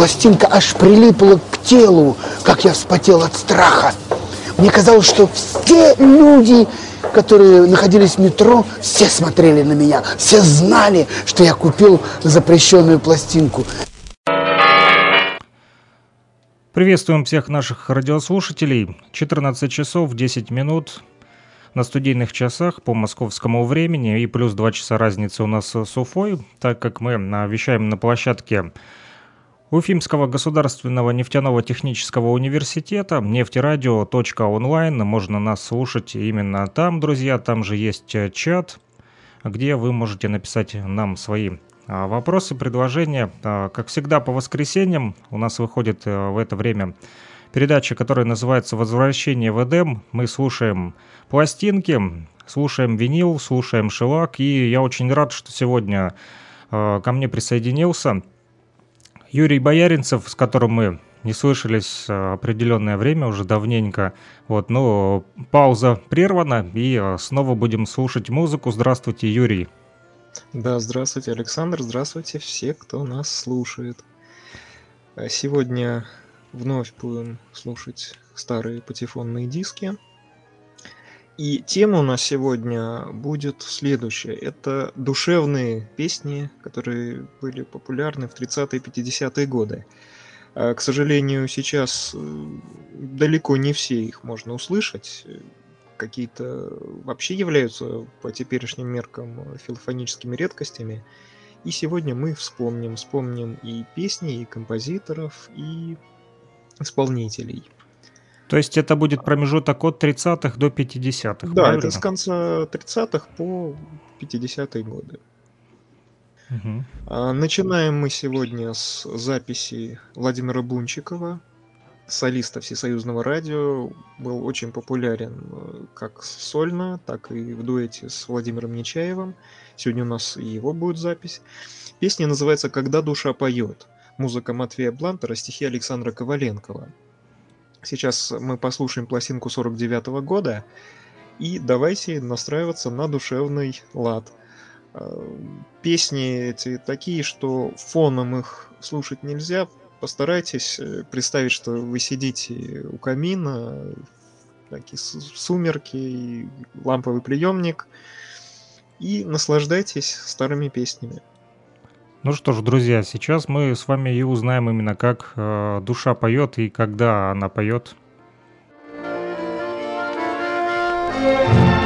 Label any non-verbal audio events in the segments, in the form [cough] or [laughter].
Пластинка аж прилипла к телу, как я вспотел от страха. Мне казалось, что все люди, которые находились в метро, все смотрели на меня, все знали, что я купил запрещенную пластинку. Приветствуем всех наших радиослушателей. 14 часов 10 минут на студийных часах по московскому времени и плюс 2 часа разницы у нас с Уфой, так как мы вещаем на площадке Уфимского государственного нефтяного технического университета нефтерадио.онлайн. Можно нас слушать именно там, друзья. Там же есть э, чат, где вы можете написать нам свои а, вопросы, предложения. А, как всегда, по воскресеньям у нас выходит э, в это время передача, которая называется «Возвращение в Эдем». Мы слушаем пластинки, слушаем винил, слушаем шелак. И я очень рад, что сегодня э, ко мне присоединился Юрий Бояринцев, с которым мы не слышались э, определенное время, уже давненько. Вот, но пауза прервана, и э, снова будем слушать музыку. Здравствуйте, Юрий. Да, здравствуйте, Александр, здравствуйте все, кто нас слушает. Э, сегодня вновь будем слушать старые патефонные диски – и тема у нас сегодня будет следующая. Это душевные песни, которые были популярны в 30-е и 50-е годы. А, к сожалению, сейчас э, далеко не все их можно услышать. Какие-то вообще являются по теперешним меркам филофоническими редкостями. И сегодня мы вспомним, вспомним и песни, и композиторов, и исполнителей. То есть это будет промежуток от 30-х до 50-х, Да, правильно? это с конца 30-х по 50-е годы. Угу. Начинаем мы сегодня с записи Владимира Бунчикова, солиста Всесоюзного радио. Был очень популярен э, как сольно, так и в дуэте с Владимиром Нечаевым. Сегодня у нас и его будет запись. Песня называется «Когда душа поет». Музыка Матвея Блантера, стихи Александра Коваленкова. Сейчас мы послушаем пластинку 49 -го года, и давайте настраиваться на душевный лад. Э, песни эти такие, что фоном их слушать нельзя. Постарайтесь э, представить, что вы сидите у камина, такие сумерки, ламповый приемник, и наслаждайтесь старыми песнями. Ну что ж, друзья, сейчас мы с вами и узнаем именно, как э, душа поет и когда она поет. Когда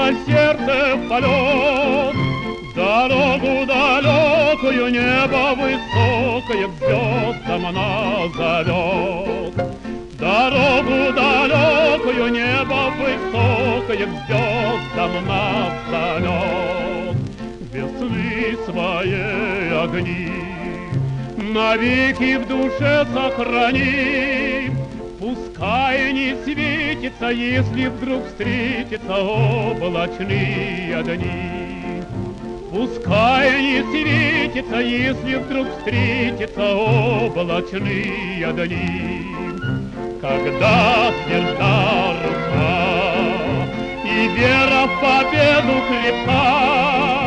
за сердце в полет, Дорогу далекую, небо высокое к звездам она зовет. Дорогу далекую, небо высокое к звездам нас зовет. Весны свои огни навеки в душе сохрани, Пускай не светится, если вдруг встретятся облачные дни. Пускай не светится, если вдруг встретятся облачные дни. Когда звезда рука и вера в победу крепка,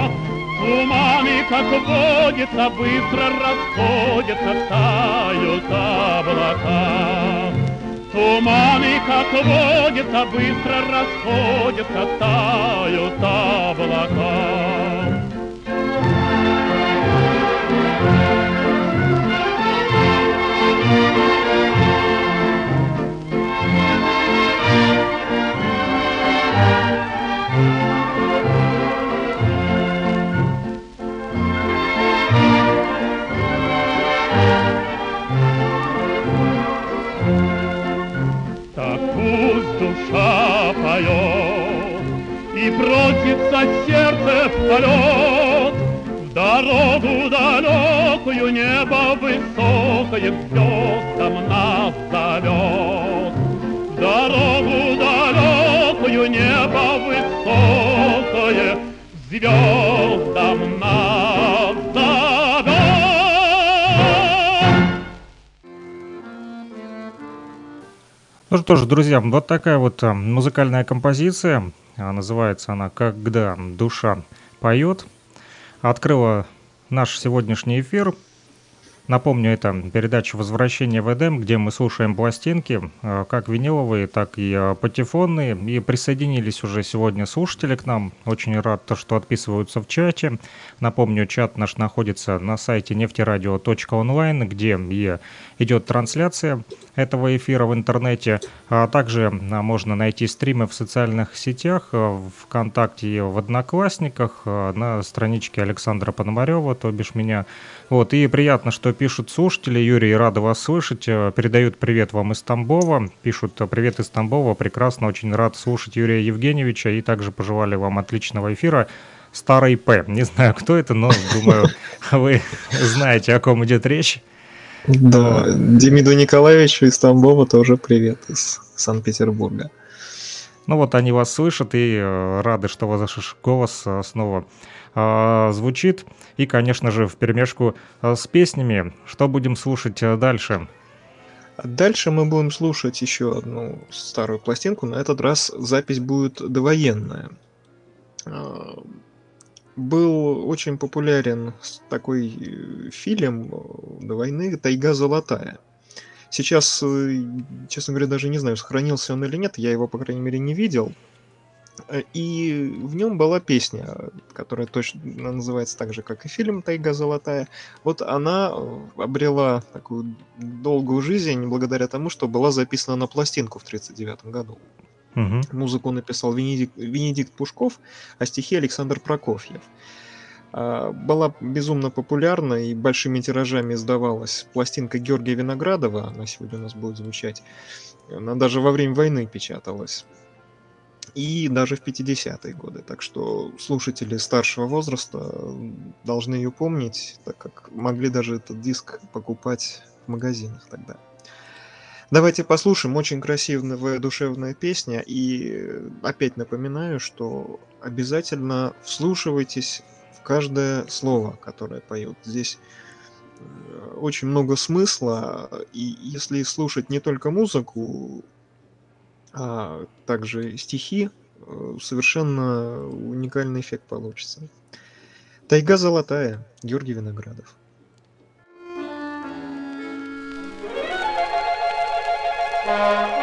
Туманы, как водится, быстро расходятся, тают облака. Туманы, как водится, быстро расходятся, тают облака. Друзья, вот такая вот а, музыкальная композиция. А, называется она «Когда душа поет». Открыла наш сегодняшний эфир. Напомню, это передача «Возвращение в Эдем», где мы слушаем пластинки, а, как виниловые, так и патефонные. И присоединились уже сегодня слушатели к нам. Очень рад, что отписываются в чате. Напомню, чат наш находится на сайте нефтерадио.онлайн, где и идет трансляция этого эфира в интернете. А также а, можно найти стримы в социальных сетях, в ВКонтакте и в Одноклассниках, на страничке Александра Пономарева, то бишь меня. Вот, и приятно, что пишут слушатели. Юрий, рада вас слышать. Передают привет вам из Тамбова. Пишут привет из Тамбова. Прекрасно, очень рад слушать Юрия Евгеньевича. И также пожелали вам отличного эфира старый П. [laughs] Не знаю, кто это, но думаю, [laughs] вы знаете, о ком идет речь. Да, Демиду Николаевичу из Тамбова тоже привет из Санкт-Петербурга. Ну вот они вас слышат и э, рады, что ваш голос э, снова э, звучит. И, конечно же, в перемешку э, с песнями. Что будем слушать э, дальше? Дальше мы будем слушать еще одну старую пластинку. На этот раз запись будет довоенная был очень популярен такой э, фильм э, до войны «Тайга золотая». Сейчас, э, честно говоря, даже не знаю, сохранился он или нет, я его, по крайней мере, не видел. И в нем была песня, которая точно называется так же, как и фильм «Тайга золотая». Вот она обрела такую долгую жизнь благодаря тому, что была записана на пластинку в 1939 году. Угу. Музыку написал Венедикт, Венедикт Пушков, а стихи Александр Прокофьев. А, была безумно популярна и большими тиражами издавалась пластинка Георгия Виноградова, она сегодня у нас будет звучать. Она даже во время войны печаталась. И даже в 50-е годы. Так что слушатели старшего возраста должны ее помнить, так как могли даже этот диск покупать в магазинах тогда. Давайте послушаем. Очень красивая душевная песня. И опять напоминаю, что обязательно вслушивайтесь в каждое слово, которое поет. Здесь э, очень много смысла. И если слушать не только музыку, а также стихи, э, совершенно уникальный эффект получится. Тайга золотая. Георгий Виноградов. Música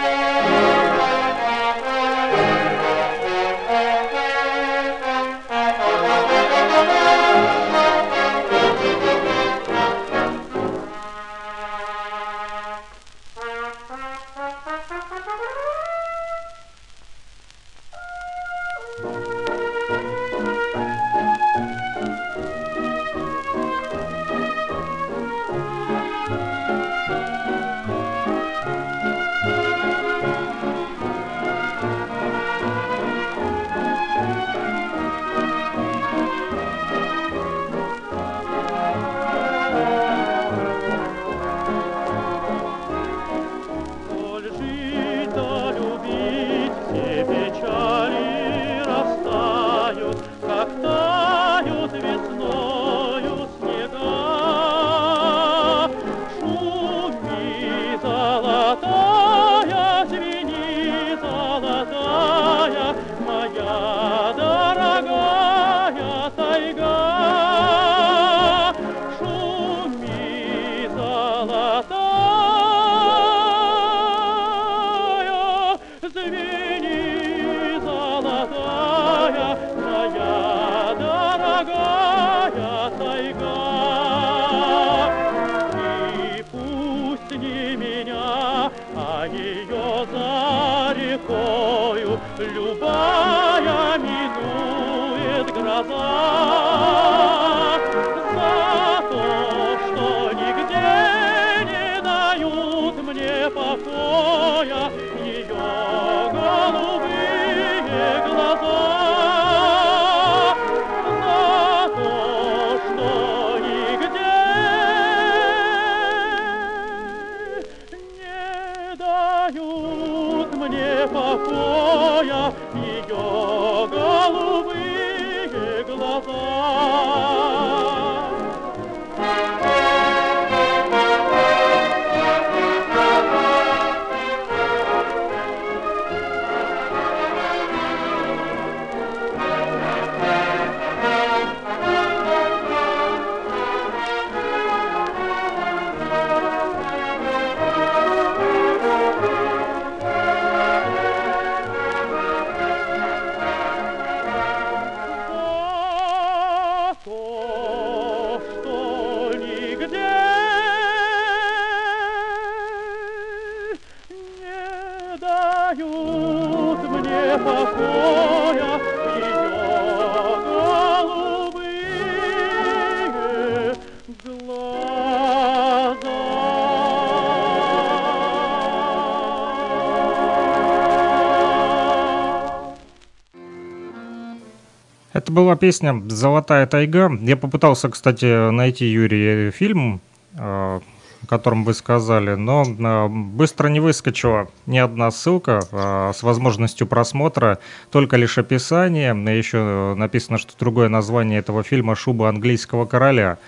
Это была песня «Золотая тайга». Я попытался, кстати, найти, Юрий, фильм, э, о котором вы сказали, но э, быстро не выскочила ни одна ссылка э, с возможностью просмотра, только лишь описание. Еще написано, что другое название этого фильма «Шуба английского короля».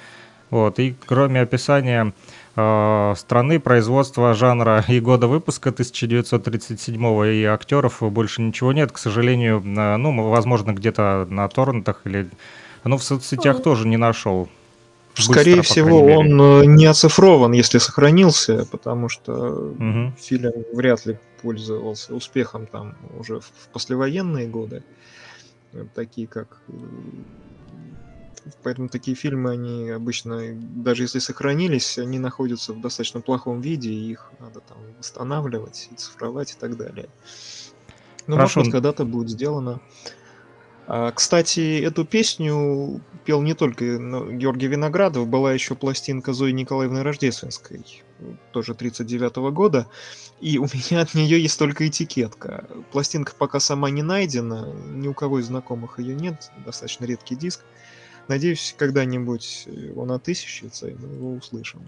Вот, и кроме описания страны, производства жанра и года выпуска 1937 и актеров больше ничего нет, к сожалению, э, ну, возможно, где-то на торрентах или... Ну, в соцсетях mm. тоже не нашел. Скорее Быстро, всего, он э, не оцифрован, если сохранился, потому что угу. фильм вряд ли пользовался успехом там уже в послевоенные годы, такие как э, Поэтому такие фильмы, они обычно, даже если сохранились, они находятся в достаточно плохом виде, и их надо там восстанавливать, цифровать и так далее. Ну, Хорошо. может быть, когда-то будет сделано. А, кстати, эту песню пел не только Георгий Виноградов, была еще пластинка Зои Николаевны Рождественской, тоже 39 -го года, и у меня от нее есть только этикетка. Пластинка пока сама не найдена, ни у кого из знакомых ее нет, достаточно редкий диск. Надеюсь, когда-нибудь он отыщется, и мы его услышим.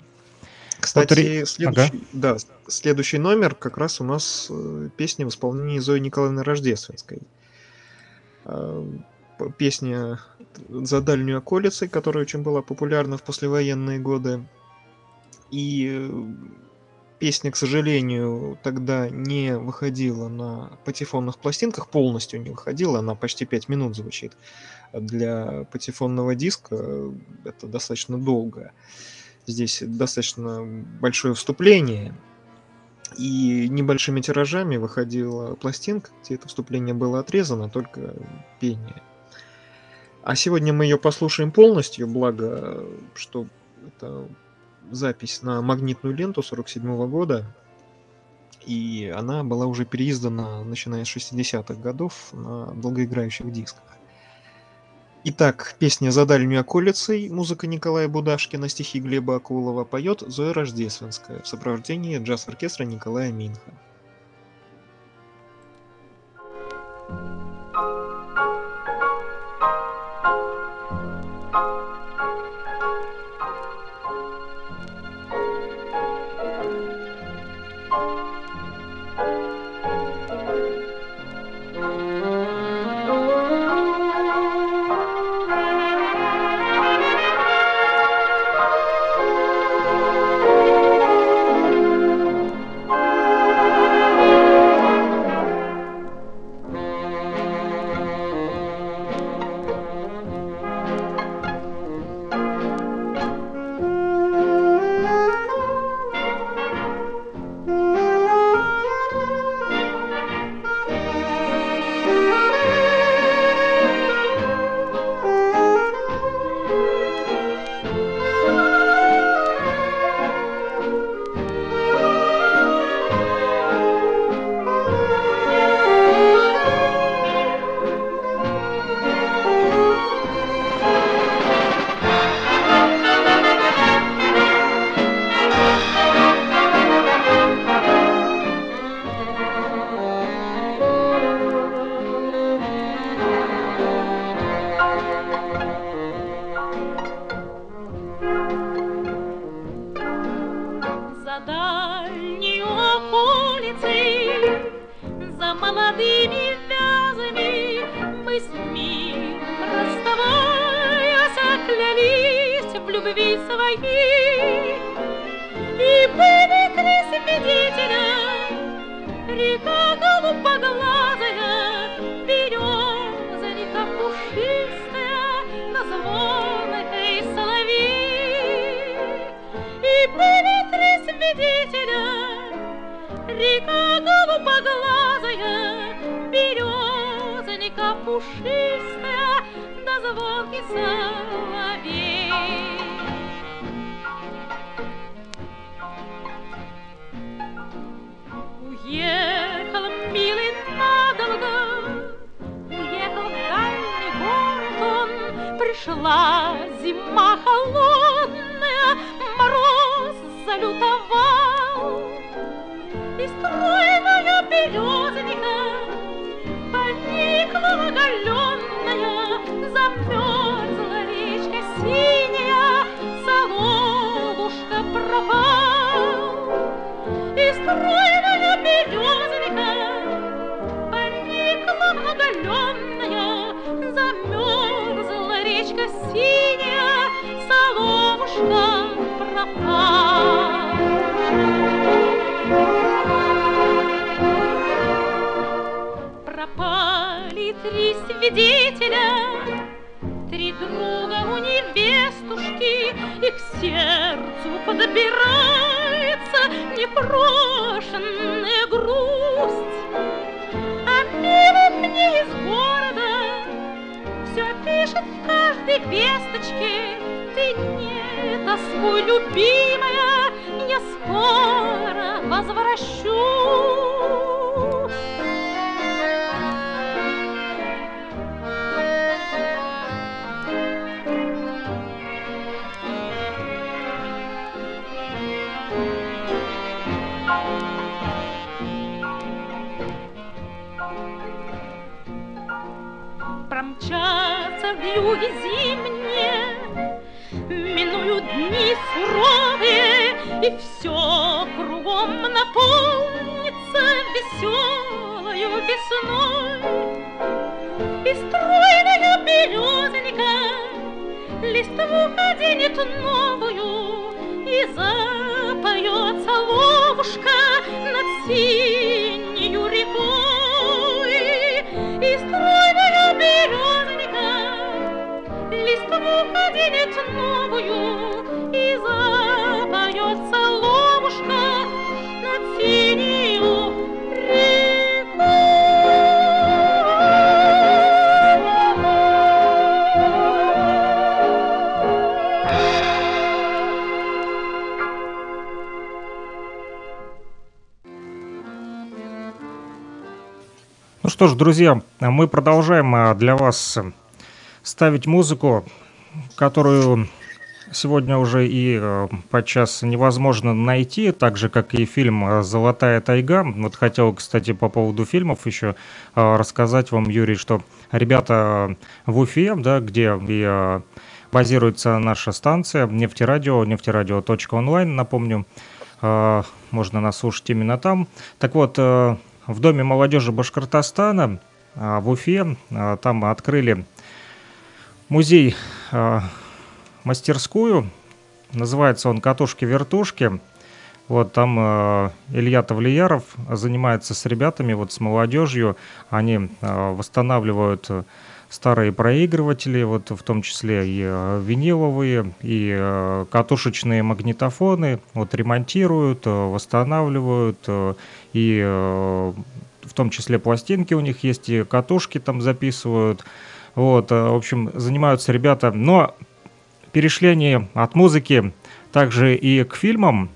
Кстати, вот, следующий, ага. да, следующий номер как раз у нас э, песня в исполнении Зои Николаевны Рождественской. А, песня «За дальнюю околицей», которая очень была популярна в послевоенные годы. И э, песня, к сожалению, тогда не выходила на патефонных пластинках, полностью не выходила, она почти 5 минут звучит для патефонного диска это достаточно долго. Здесь достаточно большое вступление, и небольшими тиражами выходила пластинка, где это вступление было отрезано, только пение. А сегодня мы ее послушаем полностью, благо, что это запись на магнитную ленту 47 года, и она была уже переиздана, начиная с 60-х годов, на долгоиграющих дисках. Итак, песня «За дальнюю околицей», музыка Николая Будашкина, стихи Глеба Акулова поет Зоя Рождественская в сопровождении джаз-оркестра Николая Минха. Замерзла речка синяя, Соловушка пропал. Пропали три свидетеля, Три друга у невестушки, И к сердцу подбирается Непрошенная грусть. А милый мне из города Все пишет в каждой весточке, Ты не тоскуй, любимая, Я скоро возвращусь. Юге зимние, Минуют дни суровые, И все кругом наполнится Веселою весной. И стройная березонька Листву оденет новую, И запоет соловушка Над синею рекой. И стройная березонька Ну что ж, друзья, мы продолжаем а, для вас ставить музыку, которую сегодня уже и э, подчас невозможно найти, так же, как и фильм э, «Золотая тайга». Вот хотел, кстати, по поводу фильмов еще э, рассказать вам, Юрий, что ребята в Уфе, да, где и базируется наша станция «Нефтерадио», нефтерадио.онлайн, напомню, можно нас слушать именно там. Так вот, в Доме молодежи Башкортостана в Уфе там открыли музей мастерскую. Называется он «Катушки-вертушки». Вот там э, Илья Тавлияров занимается с ребятами, вот с молодежью. Они э, восстанавливают старые проигрыватели, вот в том числе и э, виниловые, и э, катушечные магнитофоны, вот ремонтируют, э, восстанавливают, э, и э, в том числе пластинки у них есть, и катушки там записывают. Вот, э, в общем, занимаются ребята, но перешли они от музыки также и к фильмам.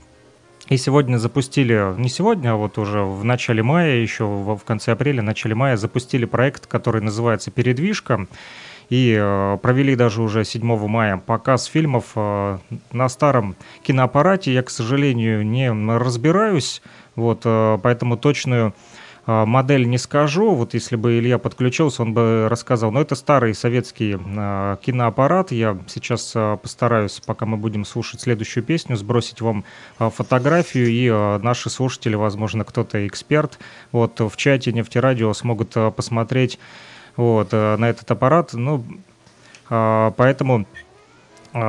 И сегодня запустили, не сегодня, а вот уже в начале мая, еще в, конце апреля, начале мая, запустили проект, который называется «Передвижка». И э, провели даже уже 7 мая показ фильмов э, на старом киноаппарате. Я, к сожалению, не разбираюсь, вот, поэтому точную модель не скажу, вот если бы Илья подключился, он бы рассказал. Но это старый советский а, киноаппарат. Я сейчас а, постараюсь, пока мы будем слушать следующую песню, сбросить вам фотографию, и наши слушатели, возможно, кто-то эксперт, вот в чате нефтерадио смогут посмотреть вот, на этот аппарат. Ну, поэтому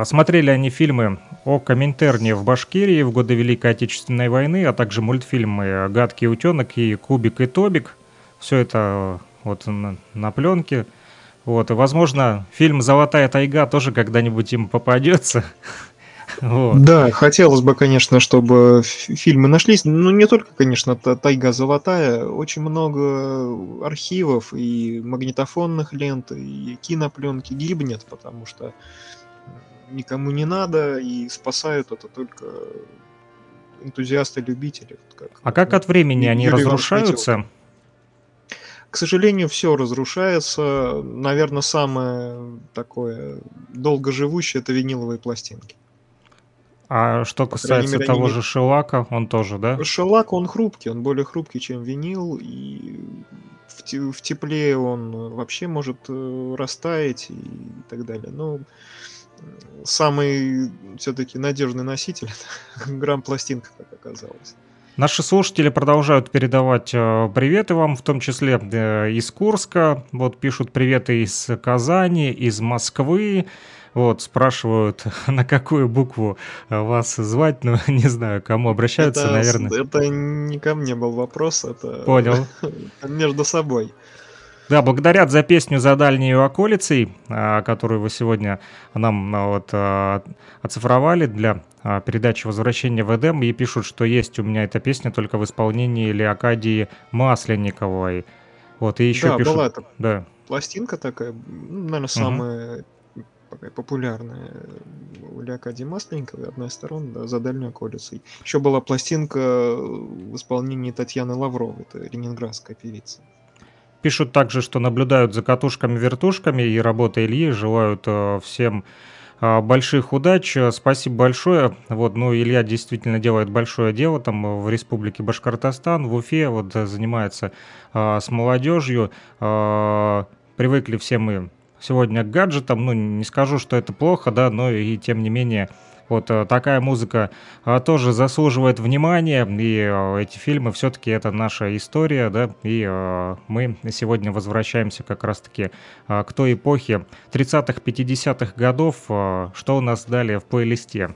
смотрели они фильмы о Коминтерне в Башкирии в годы Великой Отечественной войны, а также мультфильмы «Гадкий утенок» и «Кубик и Тобик». Все это вот на, на пленке. Вот, и, возможно, фильм «Золотая тайга» тоже когда-нибудь им попадется. [laughs] Вот. Да, хотелось бы, конечно, чтобы фильмы нашлись. Ну, не только, конечно, «Тайга золотая». Очень много архивов и магнитофонных лент, и кинопленки гибнет, потому что никому не надо, и спасают это только энтузиасты-любители. Как, а как от времени они Юрий разрушаются? К сожалению, все разрушается. Наверное, самое такое долгоживущее это виниловые пластинки. А что По касается мере, того не... же шелака, он тоже, да? Шелак, он хрупкий, он более хрупкий, чем винил, и в, в тепле он вообще может э, растаять и так далее. Но самый все-таки надежный носитель [laughs] грамм пластинка, как оказалось. Наши слушатели продолжают передавать э, приветы вам, в том числе э, из Курска. Вот пишут приветы из Казани, из Москвы. Вот, спрашивают, [laughs] на какую букву вас звать, ну, [laughs] не знаю, кому обращаются, это, наверное. Это не ко мне был вопрос, это Понял. между собой. Да, благодарят за песню «За дальней околицей», а, которую вы сегодня нам а, вот а, оцифровали для передачи «Возвращение в Эдем», и пишут, что есть у меня эта песня только в исполнении Леокадии Масленниковой. Вот, и еще да, пишут... была да. пластинка такая, ну, наверное, самая угу. популярная у Леокадии Масленниковой, одна из сторон, да, «За дальней околицей». Еще была пластинка в исполнении Татьяны Лавровой, это ленинградская певица. Пишут также, что наблюдают за катушками-вертушками и работой Ильи, желают э, всем э, больших удач. Спасибо большое. Вот, ну, Илья действительно делает большое дело там в Республике Башкортостан, в Уфе, вот занимается э, с молодежью. Привыкли все мы сегодня к гаджетам. Ну, не скажу, что это плохо, да, но и тем не менее вот э, такая музыка э, тоже заслуживает внимания, и э, эти фильмы все-таки это наша история, да, и мы сегодня возвращаемся как раз-таки к той эпохе 30-х, 50-х годов, что у нас далее в плейлисте.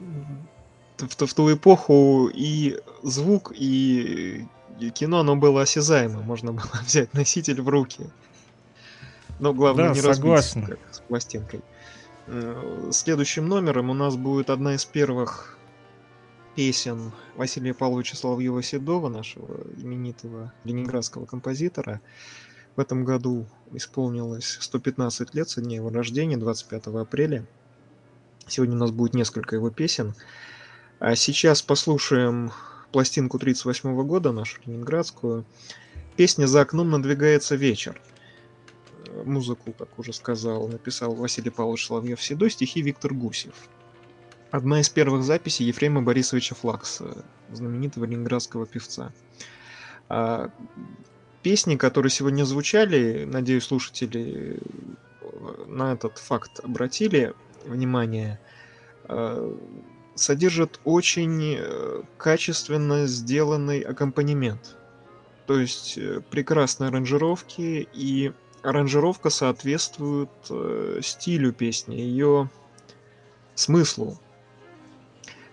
В, в ту эпоху и звук, и кино, оно было осязаемо, можно было [laughs] взять носитель в руки. Но главное да, не согласен. разбить, как с пластинкой. Э, следующим номером у нас будет одна из первых песен Василия Павловича Соловьева-Седова, нашего именитого ленинградского композитора. В этом году исполнилось 115 лет со дня его рождения, 25 апреля. Сегодня у нас будет несколько его песен. А сейчас послушаем пластинку 38 года, нашу ленинградскую. Песня «За окном надвигается вечер» музыку, как уже сказал, написал Василий Павлович Соловьев-Седой, стихи Виктор Гусев. Одна из первых записей Ефрема Борисовича Флакса, знаменитого ленинградского певца. А песни, которые сегодня звучали, надеюсь, слушатели э, на этот факт обратили внимание, э, содержат очень э, качественно сделанный аккомпанемент. То есть прекрасные аранжировки и аранжировка соответствует э, стилю песни, ее смыслу.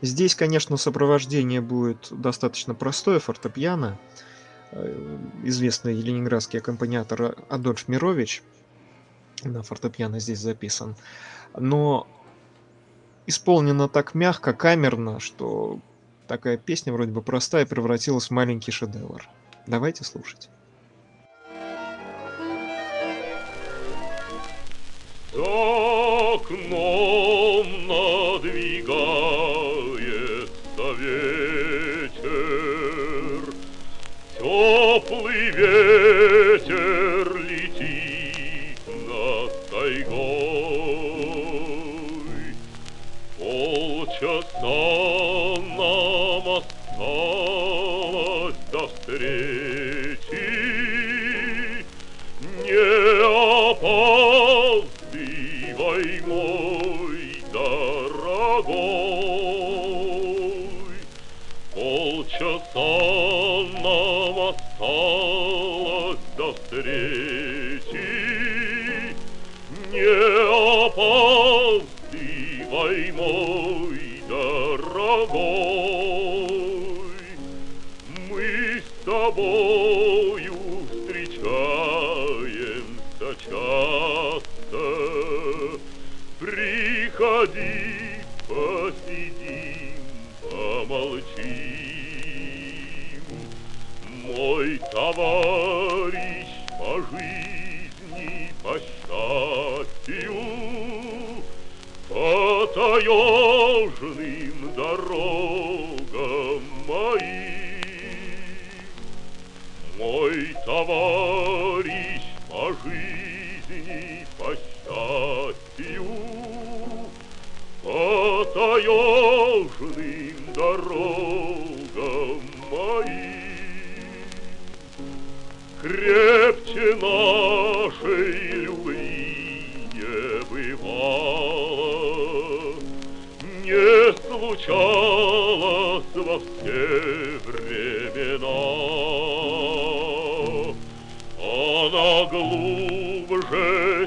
Здесь, конечно, сопровождение будет достаточно простое, фортепиано. Э, известный ленинградский аккомпаниатор Адольф Мирович на фортепиано здесь записан. Но исполнено так мягко, камерно, что такая песня вроде бы простая превратилась в маленький шедевр. Давайте слушать. окном надвигается ветер, Теплый ветер Осталось до встречи. Не опаздывай, мой дорогой, мы с тобою встречаемся часто. Приходи, товарищ по жизни, по счастью, по таежным дорогам моим. Мой товарищ Крепче нашей любви не бывало, не случалось во все времена. Она глубже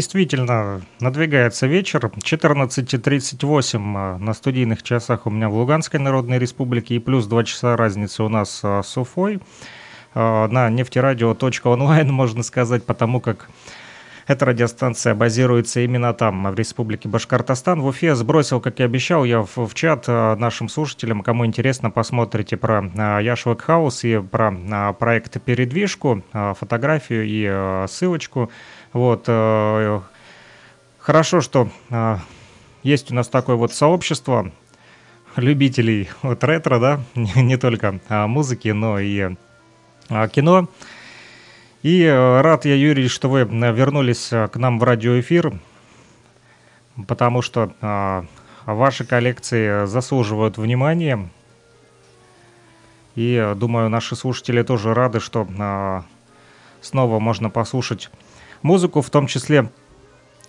действительно надвигается вечер. 14.38 а, на студийных часах у меня в Луганской Народной Республике и плюс 2 часа разницы у нас а, с Уфой. А, На нефтерадио.онлайн, [laughs] можно сказать, потому как эта радиостанция базируется именно там, в Республике Башкортостан. В Уфе сбросил, как и обещал, я в, в чат а, нашим слушателям, кому интересно, посмотрите про а, Яшвак Хаус и про а, проект «Передвижку», фотографию и ссылочку. Вот. э, Хорошо, что есть у нас такое вот сообщество любителей вот ретро, да, [laughs] не, только музыки, но и кино. И э, рад я, Юрий, что вы э, вернулись э, к нам в радиоэфир, потому что ваши коллекции заслуживают внимания. И думаю, наши слушатели тоже рады, что снова можно послушать музыку, в том числе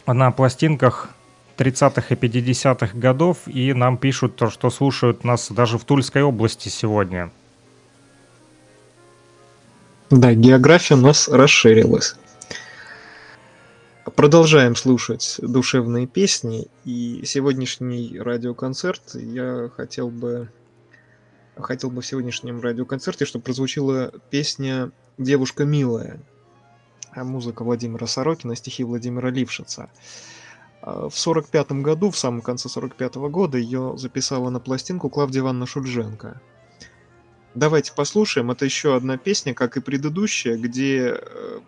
на пластинках 30-х и 50-х годов, и нам пишут то, что слушают нас даже в Тульской области сегодня. Да, география у нас расширилась. Продолжаем слушать душевные песни, и сегодняшний радиоконцерт я хотел бы хотел бы в сегодняшнем радиоконцерте, чтобы прозвучала песня «Девушка милая», а музыка Владимира Сорокина, стихи Владимира Лившица. А В сорок пятом году, в самом конце сорок пятого года, ее записала на пластинку Клавдия Ивановна Шульженко. Давайте послушаем. Это еще одна песня, как и предыдущая, где, э,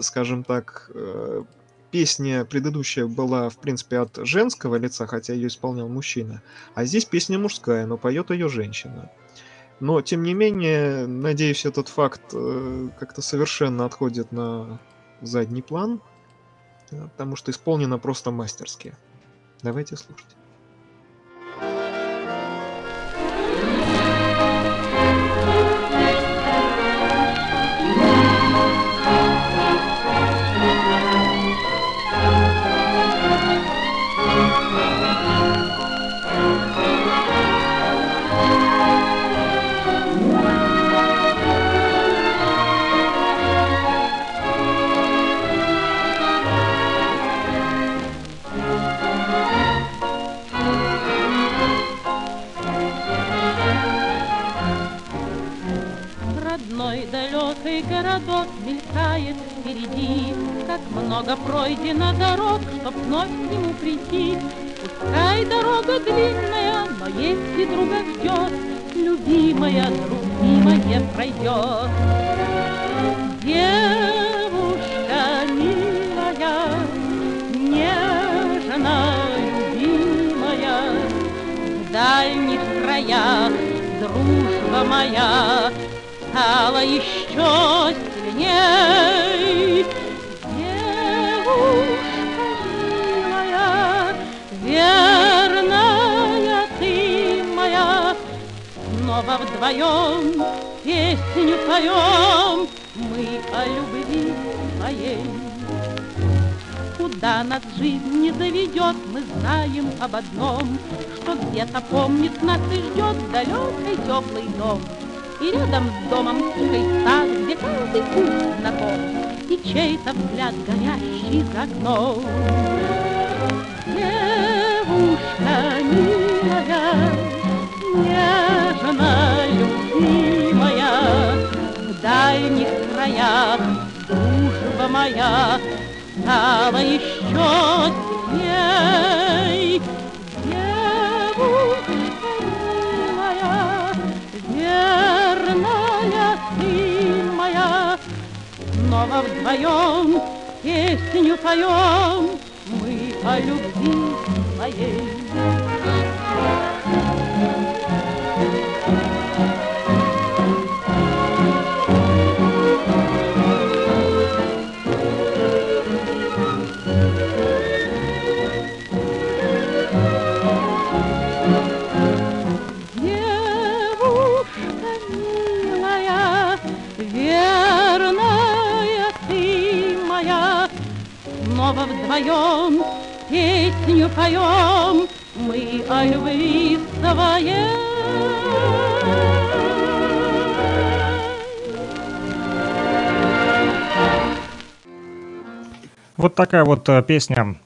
скажем так, э, песня предыдущая была, в принципе, от женского лица, хотя ее исполнял мужчина. А здесь песня мужская, но поет ее женщина. Но, тем не менее, надеюсь, этот факт э, как-то совершенно отходит на задний план, потому что исполнено просто мастерски. Давайте слушать. Городок мелькает впереди, Как много пройдено дорог, Чтоб вновь к нему прийти. Пускай дорога длинная, но если друга ждет, Любимая, другимая пройдет. Девушка милая, нежно любимая, В дальних краях дружба моя стала еще сильней. Девушка милая, верная ты моя, Снова вдвоем песню поем мы о любви своей. Куда нас жизнь не заведет, мы знаем об одном, Что где-то помнит нас и ждет далекий теплый дом. И рядом с домом тихий сад, где каждый путь знаком, И чей-то взгляд горящий за окном. Девушка милая, нежно любимая, В дальних краях дружба моя стала еще сильней. Снова вдвоем песню поем мы о любви своей. Вдвоем песню поем мы о любви своей. Вот такая вот э, песня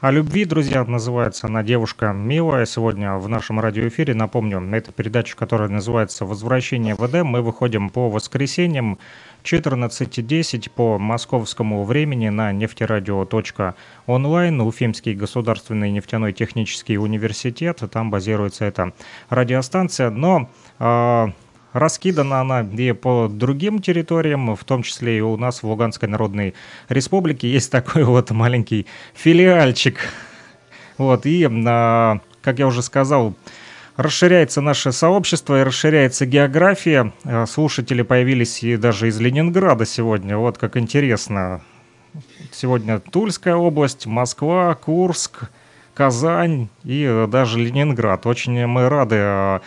о любви, друзья, называется она «Девушка милая». Сегодня в нашем радиоэфире, напомню, это передача, которая называется «Возвращение в Эдем». Мы выходим по воскресеньям 14.10 по московскому времени на нефтерадио.онлайн, Уфимский государственный нефтяной технический университет. Там базируется эта радиостанция. Но э, Раскидана она и по другим территориям, в том числе и у нас в Луганской Народной Республике есть такой [laughs] вот маленький филиальчик. Вот, и, а, как я уже сказал, расширяется наше сообщество и расширяется география. А, Слушатели появились и даже из Ленинграда сегодня. Вот как интересно. Сегодня Тульская область, Москва, Курск, Казань и даже Ленинград. Очень мы рады а,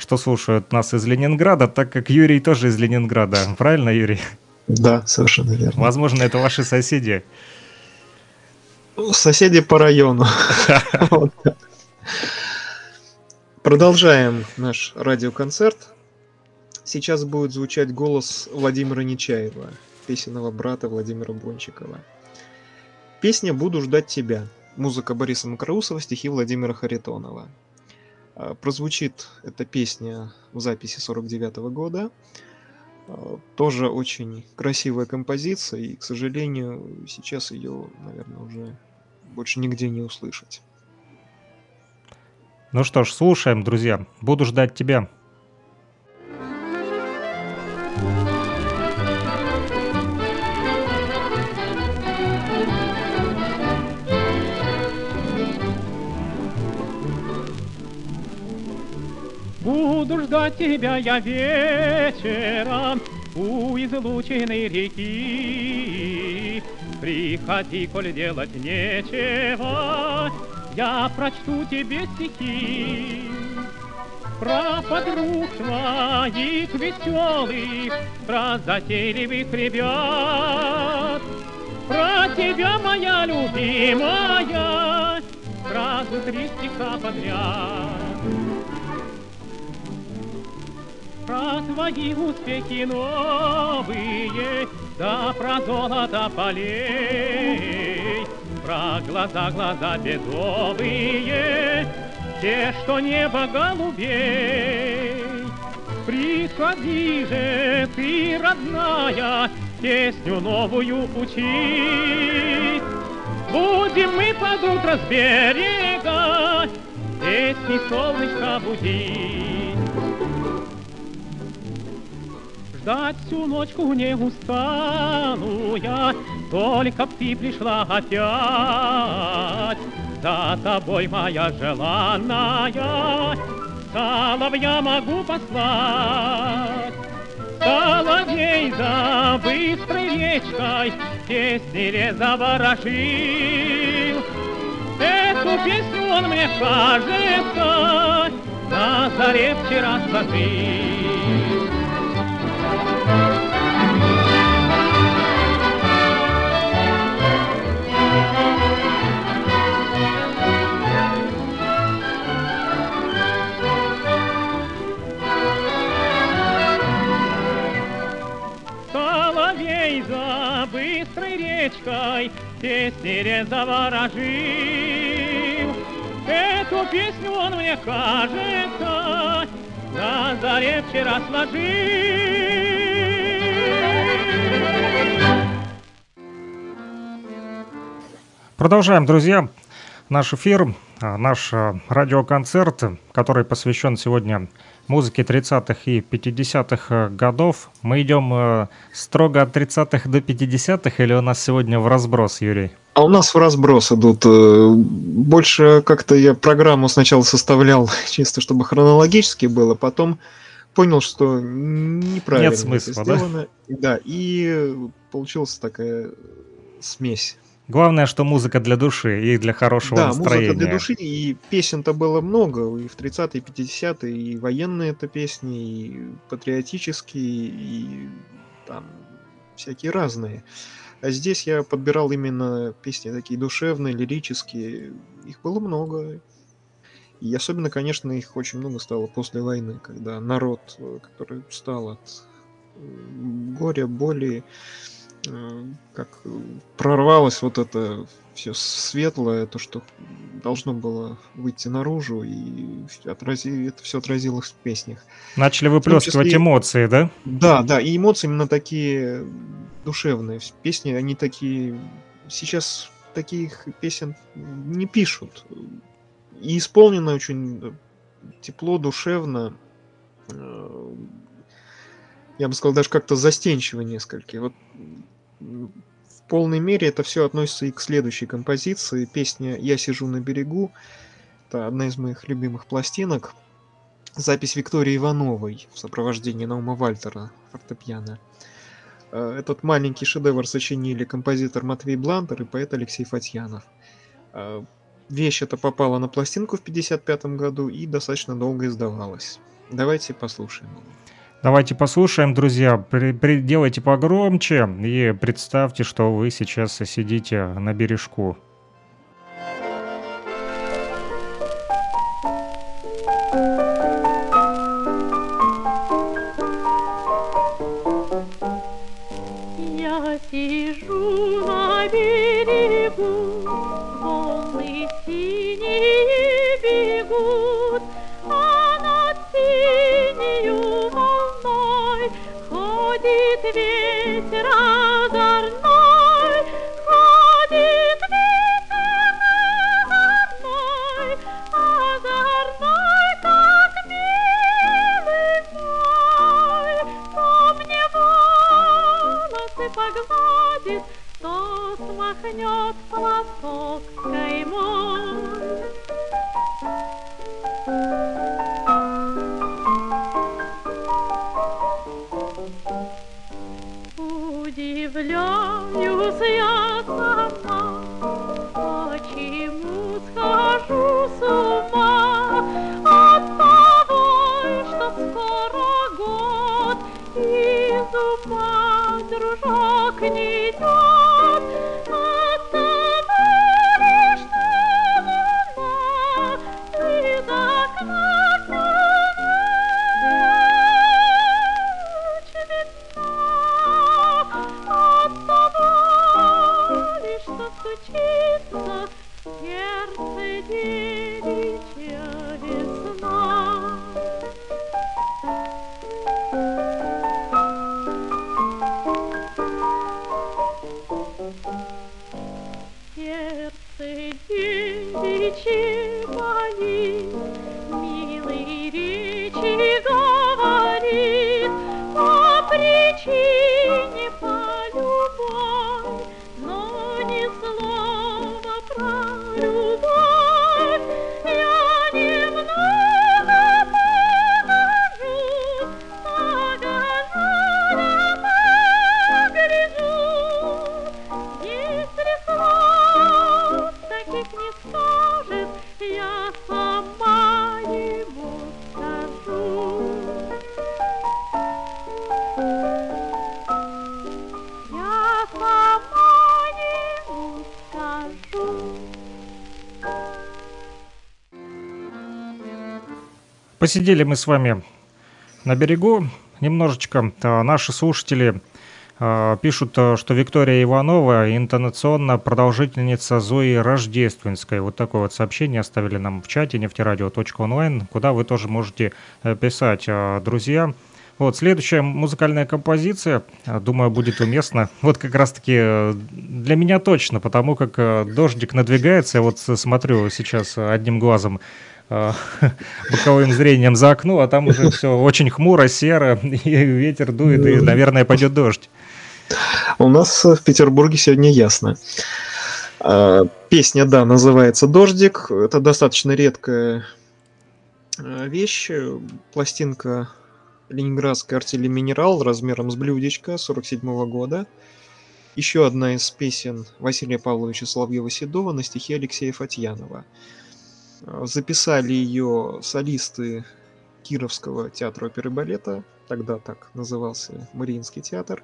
что слушают нас из Ленинграда, так как Юрий тоже из Ленинграда. Правильно, Юрий? Да, совершенно верно. Возможно, это ваши соседи. Ну, Соседи по району. [laughs] Продолжаем наш радиоконцерт. Сейчас будет звучать голос Владимира Нечаева, песенного брата Владимира Бончикова. Песня «Буду ждать тебя». Музыка Бориса Макроусова, стихи Владимира Харитонова. А, Прозвучит эта песня в записи 49 года. А, Тоже очень красивая композиция, и, к сожалению, сейчас ее, наверное, уже больше нигде не услышать. Ну что ж, слушаем, друзья. Буду ждать тебя. Ждать тебя я вечером у излученной реки. Приходи, коль делать нечего, я прочту тебе стихи. Про подруг твоих веселых, про затейливых ребят, Про тебя, моя любимая, сразу три стиха подряд. Про твои успехи новые, да про золото полей, Про глаза, глаза бедовые, те, что небо голубей. Приходи же, ты, родная, песню новую учить. Будем мы под утро с берега песни солнышко будить. Ждать всю ночку не устану я, только б ты пришла опять. За тобой, моя желанная, соловья могу послать. Соловей за быстрой речкой песни ли заворожил. Эту песню он мне, кажется, на заре вчера сложил. Соловей за быстрой речкой песни заворожил. Эту песню он мне кажется на заре вчера сложил. Продолжаем, друзья, наш эфир, а, наш а, радиоконцерт, который посвящен сегодня музыке 30-х и 50-х э, годов. Мы идем э, строго от 30-х до 50-х или у нас сегодня в разброс, Юрий? А у нас в разброс идут. э, Больше как-то я программу сначала составлял [laughs] чисто, чтобы хронологически было, потом понял, что неправильно Нет смысла, это да? сделано. Да, и получилась такая смесь. Главное, что музыка для души и для хорошего да, настроения. музыка для души, и песен-то было много, и в 30-е, и 50-е, и военные это песни, и патриотические, и там всякие разные. А здесь я подбирал именно песни такие душевные, лирические, их было много. И особенно, конечно, их очень много стало после войны, когда народ, э, который устал от э, горя, боли, как э, прорвалось вот это все светлое, то, что должно было выйти наружу, и отрази, это все отразилось в песнях. Начали выплескивать числе- эмоции, да? Да, да, и эмоции именно такие душевные. Песни, они такие... Сейчас таких песен не пишут. И исполнено очень тепло, душевно. Э, Я бы сказал, даже как-то застенчиво несколько. Вот в полной мере это все относится и к следующей композиции. Песня «Я сижу на берегу». Это одна из моих любимых пластинок. Запись Виктории Ивановой в сопровождении Наума Вальтера фортепиано. Э, Этот маленький шедевр сочинили композитор Матвей Блантер и поэт Алексей Фатьянов. Э, Вещь эта попала на пластинку в 1955 году и достаточно долго издавалась. Давайте послушаем. Давайте послушаем, друзья. При- при- делайте погромче и представьте, что вы сейчас сидите на бережку. пахнет платок каймой. Удивляюсь я сама, почему схожу с ума от того, что скоро год и зуба дружок, не Посидели мы с вами на берегу немножечко. А, наши слушатели а, пишут, а, что Виктория Иванова интонационно продолжительница Зои Рождественской. Вот такое вот сообщение оставили нам в чате нефтерадио.онлайн, куда вы тоже можете э, писать. Друзья, вот, следующая музыкальная композиция, думаю, будет уместна. [laughs] Вот как раз-таки э, для меня точно, потому как э, дождик надвигается. Я вот смотрю сейчас одним глазом Э, [laughs] боковым зрением за окно, а там уже все очень хмуро, серо, [laughs] и ветер дует, и, наверное, пойдет дождь. У нас в Петербурге сегодня ясно. А, песня, да, называется «Дождик». Это достаточно редкая э, вещь. Пластинка ленинградской артели «Минерал» размером с блюдечко 47 года. Еще одна из песен Василия Павловича Соловьева-Седова на стихи Алексея Фатьянова – Э, записали ее солисты Кировского театра оперы и балета, тогда так назывался Мариинский театр,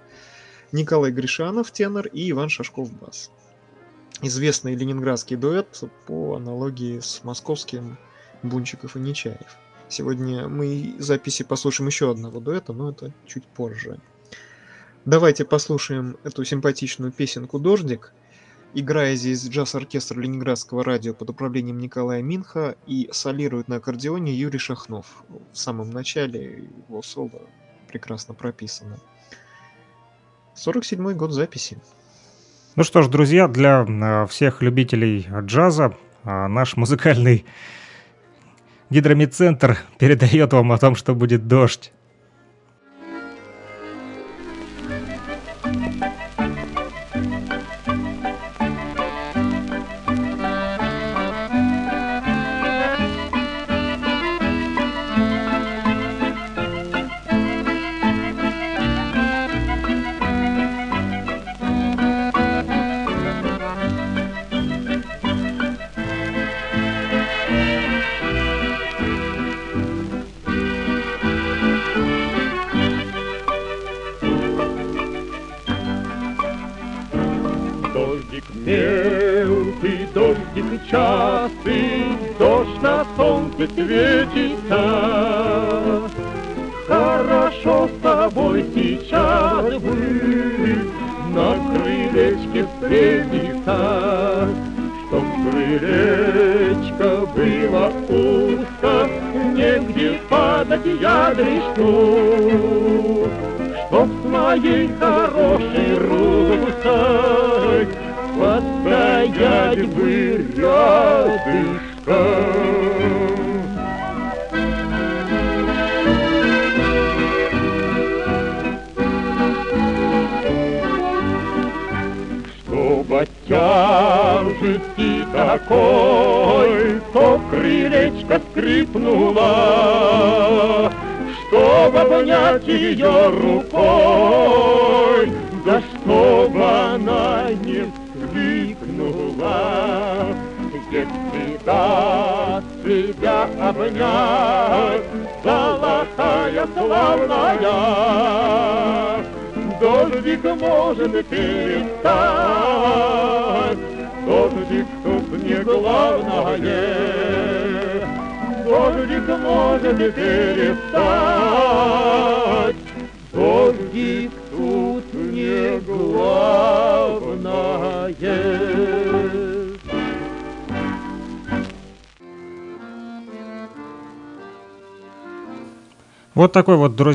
Николай Гришанов, тенор, и Иван Шашков, бас. Известный ленинградский дуэт по аналогии с московским Бунчиков и Нечаев. Сегодня мы записи послушаем еще одного дуэта, но это чуть позже. Давайте послушаем эту симпатичную песенку «Дождик», играя здесь джаз-оркестр Ленинградского радио под управлением Николая Минха и солирует на аккордеоне Юрий Шахнов. В самом начале его соло прекрасно прописано. 47 год записи. Ну что ж, друзья, для э, всех любителей джаза э, наш музыкальный гидромедцентр передает вам о том, что будет дождь.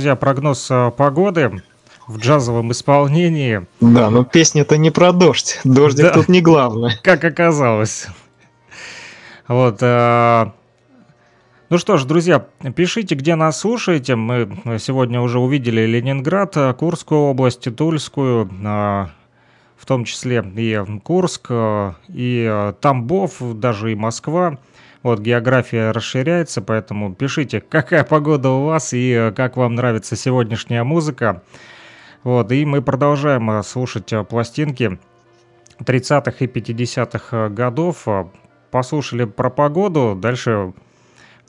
Друзья, прогноз э, погоды в джазовом исполнении. Да, но песня-то не про дождь. Дождик да, тут не главное. [laughs] Как оказалось. Вот. Э, ну что ж, друзья, пишите, где нас слушаете. Мы сегодня уже увидели Ленинград, Курскую область, Тульскую, э, в том числе и Курск, э, и Тамбов, даже и Москва. Вот, география расширяется, поэтому пишите, [laughs] какая погода у вас и как вам нравится сегодняшняя музыка. Вот, и мы продолжаем слушать пластинки 30-х и 50-х годов. Послушали про погоду, дальше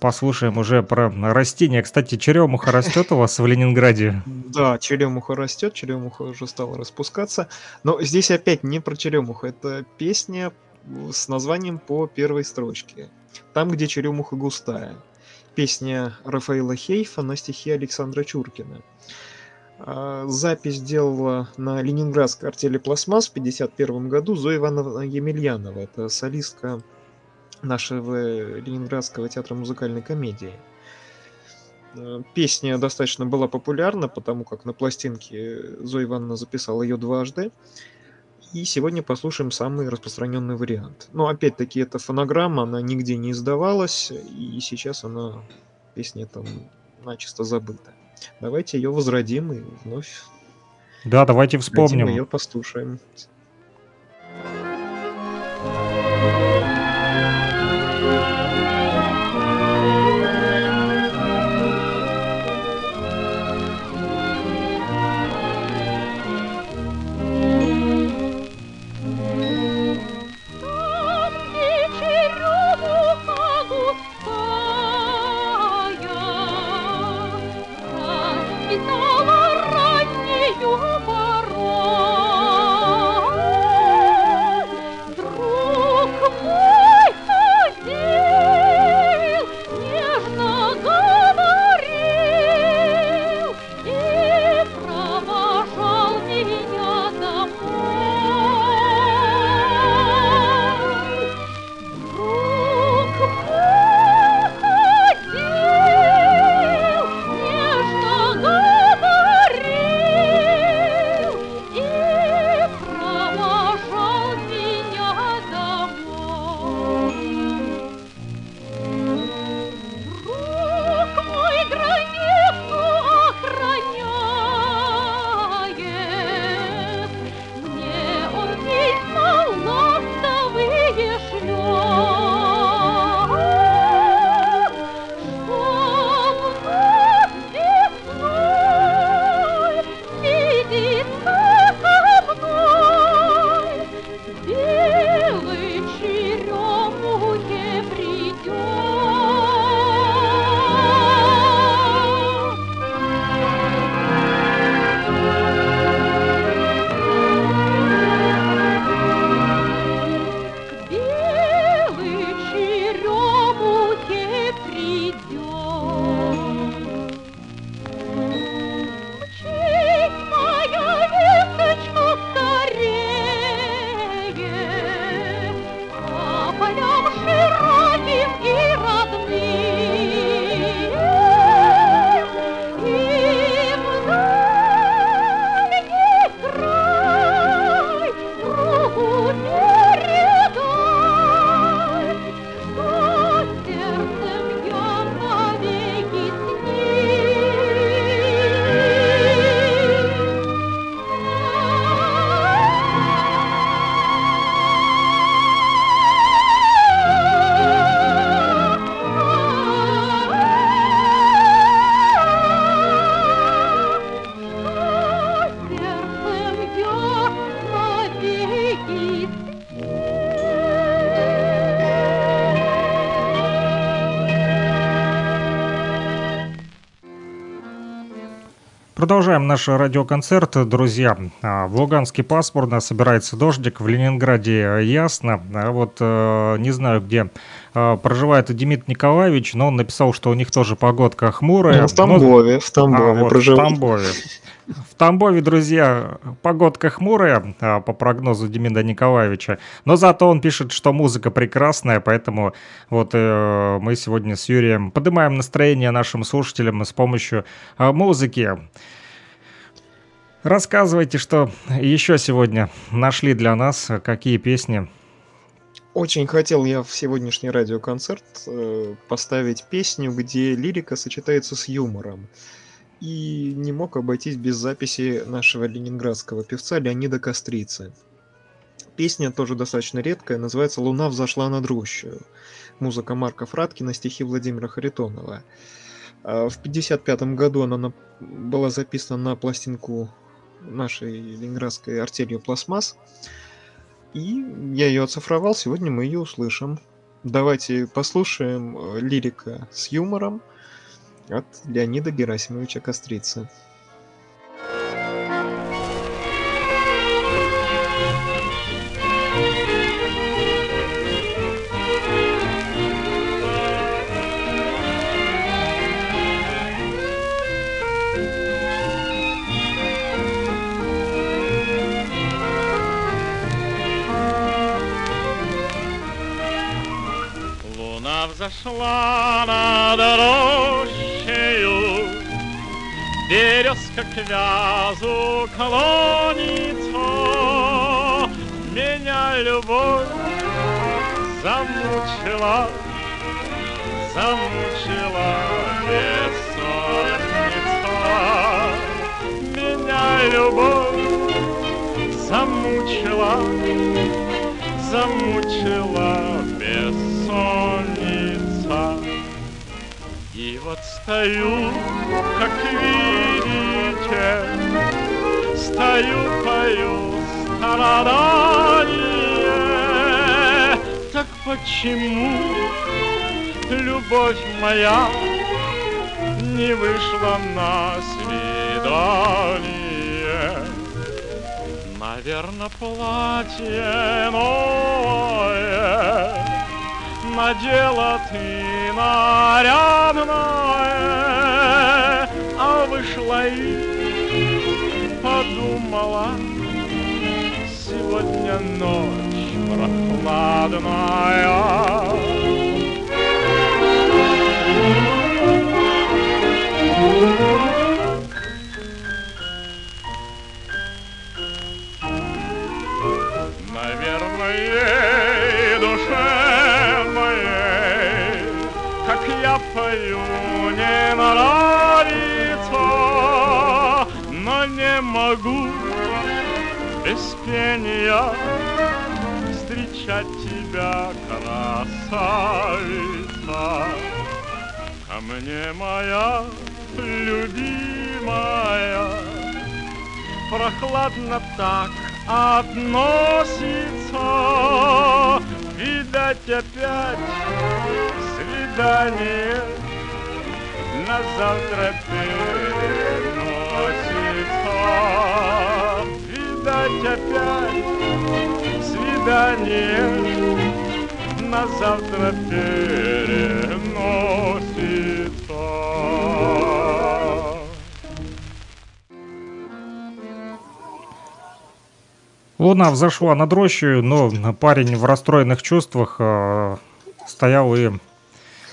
послушаем уже про растения. Кстати, черемуха растет у вас в Ленинграде? [laughs] Да, черемуха растет, черемуха уже стала распускаться. Но здесь опять не про черемуху, это песня с названием по первой строчке. Там, где черемуха густая. Песня Рафаила Хейфа на стихи Александра Чуркина. А, запись сделала на Ленинградской артели «Пластмасс» в 1951 году Зоя Ивановна Емельянова. Это солистка нашего Ленинградского театра музыкальной комедии. Э, песня достаточно была популярна, потому как на пластинке Зоя Ивановна записала ее дважды. И сегодня послушаем самый распространенный вариант. Но опять-таки это фонограмма, она нигде не издавалась, и сейчас она, песня там начисто забыта. Давайте ее возродим и вновь. Да, давайте вспомним. Ее послушаем. Продолжаем наш радиоконцерт, друзья. А, в Луганске пасмурно, собирается дождик, в Ленинграде ясно. А вот э, не знаю, где э, проживает Демид Николаевич, но он написал, что у них тоже погодка хмурая. Ну, в Тамбове, в Тамбове а, вот, проживает. В Тамбове. В Тамбове, друзья, погодка хмурая, по прогнозу Демида Николаевича, но зато он пишет, что музыка прекрасная, поэтому вот э, мы сегодня с Юрием поднимаем настроение нашим слушателям с помощью э, музыки. Рассказывайте, что еще сегодня нашли для нас, какие песни. Очень хотел я в сегодняшний радиоконцерт э, поставить песню, где лирика сочетается с юмором. И не мог обойтись без записи нашего ленинградского певца Леонида Кострицы. Песня тоже достаточно редкая, называется «Луна взошла над рощу». Музыка Марка Фраткина, стихи Владимира Харитонова. А в 1955 году она на, была записана на пластинку нашей ленинградской артелью «Пластмасс». И я ее оцифровал, сегодня мы ее услышим. Давайте послушаем э, лирика с юмором от Леонида Герасимовича Кострицы. Взошла над рощею, Березка к вязу клонится, Меня любовь замучила, замучила бессонница. Меня любовь замучила, замучила бессонница. И вот стою, как видите, Стою, пою страдание. Так почему любовь моя Не вышла на свидание? Наверно, платье новое надела ты нарядное, а вышла и подумала, сегодня ночь прохладная. Пою, не нравится, но не могу без пения встречать тебя, красавица. Ко мне моя любимая прохладно так относится, видать опять свидание на завтра переносится. Видать опять свидание на завтра переносится. Луна взошла над рощей, но парень в расстроенных чувствах э, стоял и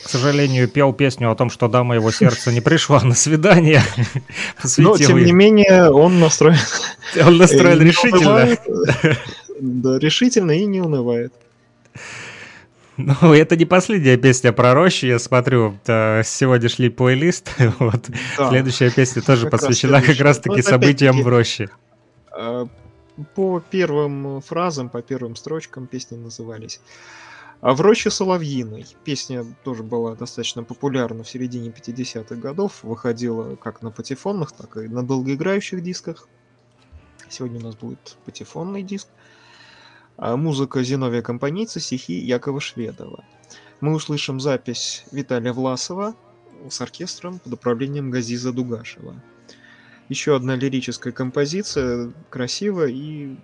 к сожалению, пел песню о том, что дама его сердца не пришла на свидание. [laughs] Но, тем не менее, он настроен... Он настроен решительно. Да, решительно и не унывает. Ну, это не последняя песня про рощи, я смотрю, сегодня шли плейлист, [laughs] вот. Да. Следующая песня тоже как посвящена раз как раз-таки ну, событиям в роще. А, по первым фразам, по первым строчкам песни назывались. А в роще Соловьиной песня тоже была достаточно популярна в середине 50-х годов, выходила как на патефонных, так и на долгоиграющих дисках. Сегодня у нас будет патефонный диск. А музыка Зиновия Компаницы, стихи Якова Шведова. Мы услышим запись Виталия Власова с оркестром под управлением Газиза Дугашева. Еще одна лирическая композиция, красивая и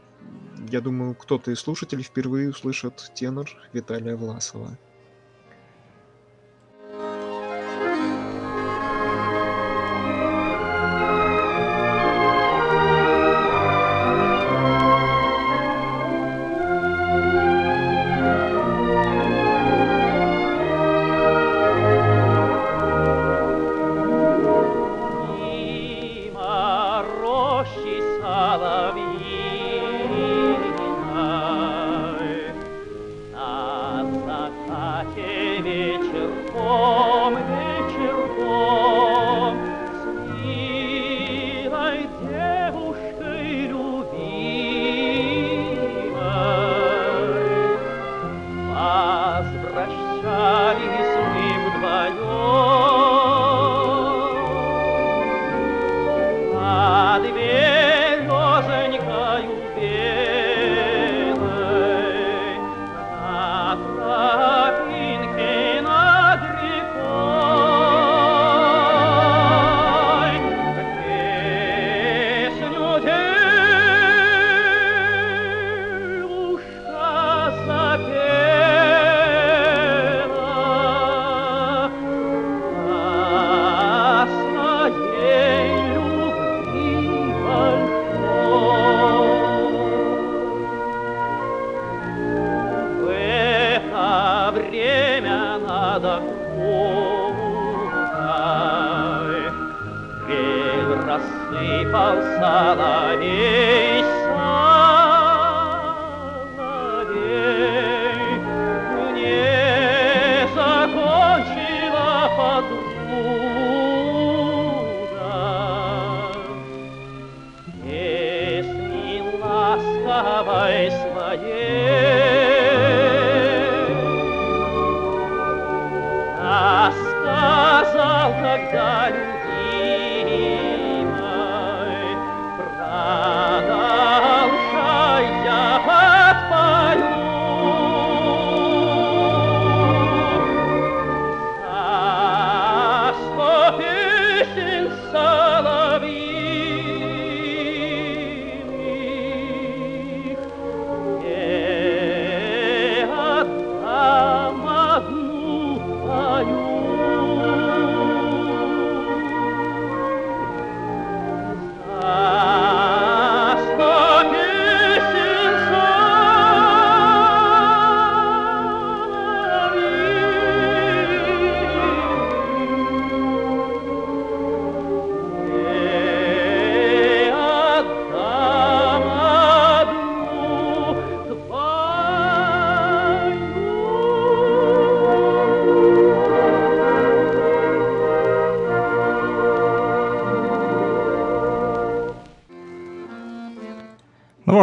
я думаю, кто-то из слушателей впервые услышит тенор Виталия Власова.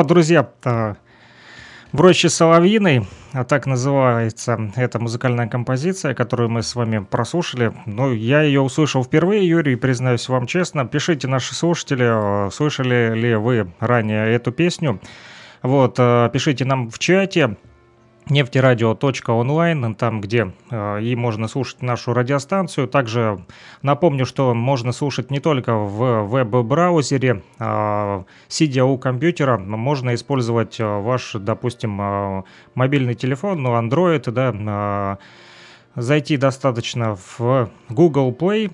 Вот, друзья, а, в роще Соловьиной, а так называется эта музыкальная композиция, которую мы с вами прослушали. Ну, я ее услышал впервые, Юрий, признаюсь вам честно. Пишите, наши слушатели, а, слышали ли вы ранее эту песню. Вот, а, пишите нам в чате нефтерадио.онлайн, там, где э, и можно слушать нашу радиостанцию. Также напомню, что можно слушать не только в веб-браузере, а, сидя у компьютера, можно использовать э, ваш, допустим, э, мобильный телефон, ну, Android, да, э, зайти достаточно в Google Play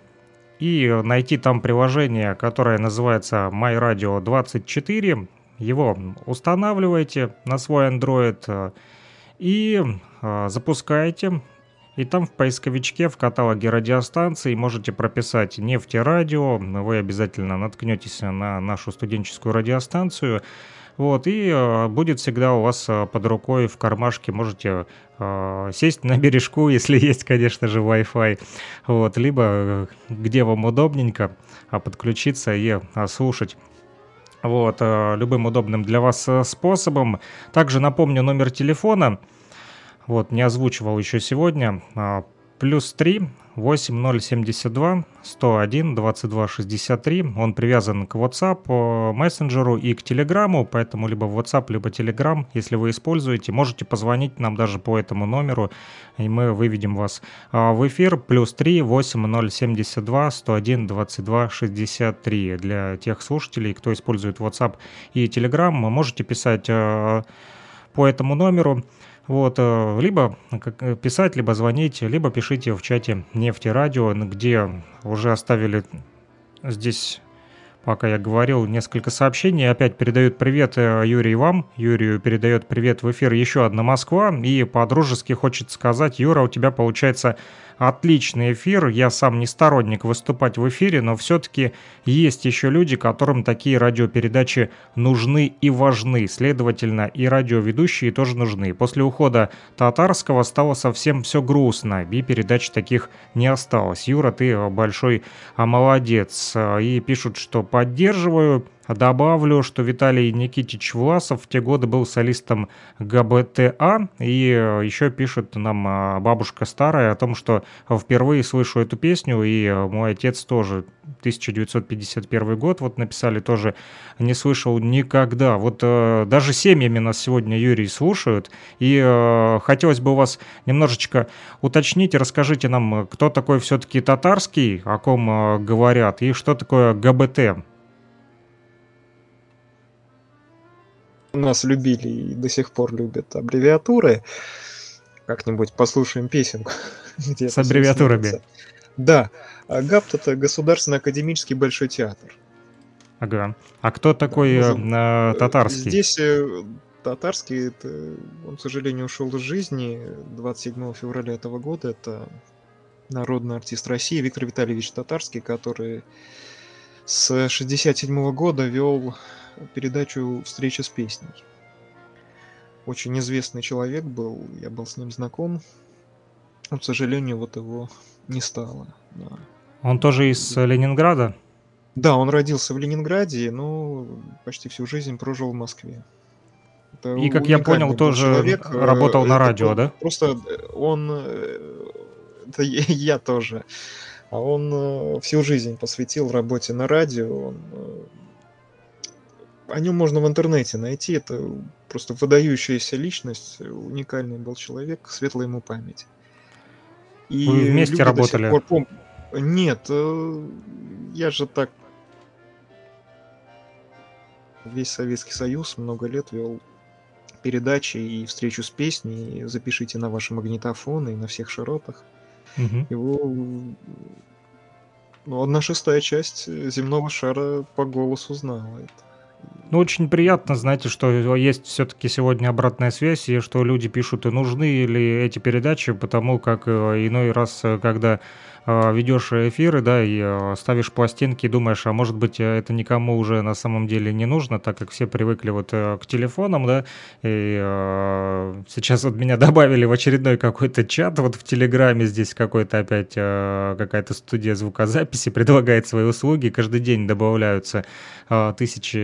и найти там приложение, которое называется MyRadio 24. Его устанавливаете на свой Android э, и э, запускаете. И там в поисковичке в каталоге радиостанций можете прописать «Нефтерадио». Вы обязательно наткнетесь на нашу студенческую радиостанцию. Вот, и э, будет всегда у вас э, под рукой в кармашке, можете э, сесть на бережку, [laughs] если есть, конечно же, Wi-Fi, вот, либо э, где вам удобненько, подключиться и слушать вот, э, любым удобным для вас э, способом. Также напомню номер телефона, вот, не озвучивал еще сегодня, а, плюс 3 8072 101 22 63. Он привязан к WhatsApp, э, мессенджеру и к Телеграму, поэтому либо WhatsApp, либо Telegram, если вы используете, можете позвонить нам даже по этому номеру, и мы выведем вас а, в эфир. Плюс 3 8072 101 22 63. Для тех слушателей, кто использует WhatsApp и Telegram, можете писать э, по этому номеру. Вот, э, либо э, писать, либо звонить, либо пишите в чате Нефти Радио, где уже оставили здесь, пока я говорил, несколько сообщений. Опять передают привет э, Юрий вам. Юрию передает привет в эфир еще одна Москва. И по-дружески хочет сказать, Юра, у тебя получается отличный эфир. Я сам не сторонник выступать в эфире, но все-таки есть еще люди, которым такие радиопередачи нужны и важны. Следовательно, и радиоведущие тоже нужны. После ухода Татарского стало совсем все грустно, и передач таких не осталось. Юра, ты большой а, молодец. И пишут, что поддерживаю. Добавлю, что Виталий Никитич Власов в те годы был солистом ГБТА, и э, еще пишет нам э, бабушка старая о том, что впервые слышу эту песню, и э, мой отец тоже 1951 год, вот написали тоже, не слышал никогда. Вот э, даже семьями нас сегодня, Юрий, слушают, и хотелось бы у вас немножечко уточнить, расскажите нам, кто такой все-таки татарский, о ком говорят, и что такое ГБТ. Нас любили и до сих пор любят аббревиатуры. Как-нибудь послушаем песенку. [laughs] где С аббревиатурами. Да. А ГАПТ это Государственный академический большой театр. Ага. А кто такой э, э, татарский? Здесь э, татарский, это, он, к сожалению, ушел из жизни 27 февраля этого года. Это народный артист России Виктор Витальевич Татарский, который с 67 года вел передачу «Встреча с песней». Очень известный человек был, я был с ним знаком. Но, к сожалению, вот его не стало. Да. Он тоже из Ленинграда? Да, он родился в Ленинграде, но почти всю жизнь прожил в Москве. Это и, как я понял, тоже человек. работал на радио, это да? Просто он... Это [laughs] я тоже. А он э, всю жизнь посвятил работе на радио. Он... О нем можно в интернете найти. Это просто выдающаяся личность, уникальный был человек, светлая ему память. И Вы вместе работали? Пор пом... Нет, э, я же так весь Советский Союз много лет вел передачи и встречу с песней. Запишите на ваши магнитофоны и на всех широтах. Угу. Его ну, одна шестая часть земного шара по голосу знала это. Ну, очень приятно, знаете, что есть все-таки сегодня обратная связь, и что люди пишут, и нужны ли эти передачи, потому как э, иной раз, э, когда ведешь эфиры, да, и а, ставишь пластинки, и думаешь, а может быть это никому уже на самом деле не нужно, так как все привыкли вот э, к телефонам, да, и э, сейчас вот меня [laughs] добавили в очередной какой-то чат вот в Телеграме, здесь какой-то опять э, какая-то студия звукозаписи [laughs] предлагает свои услуги, каждый день добавляются э, тысячи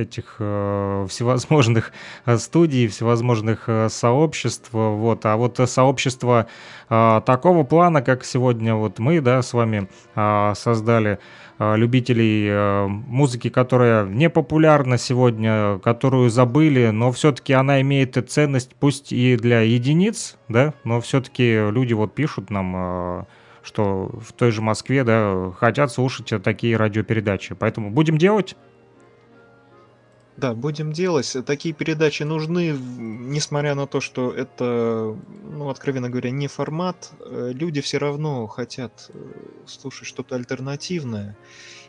этих э, всевозможных студий, всевозможных сообществ, вот, а вот сообщество э, такого плана, как сегодня вот мы, да, с вами а, создали а, любителей а, музыки, которая не популярна сегодня, которую забыли, но все-таки она имеет ценность, пусть и для единиц, да, но все-таки люди вот пишут нам, что в той же Москве, да, хотят слушать такие радиопередачи. Поэтому будем делать. Да, будем делать. Такие передачи нужны, несмотря на то, что это, ну, откровенно говоря, не формат. Э, люди все равно хотят э, слушать что-то альтернативное.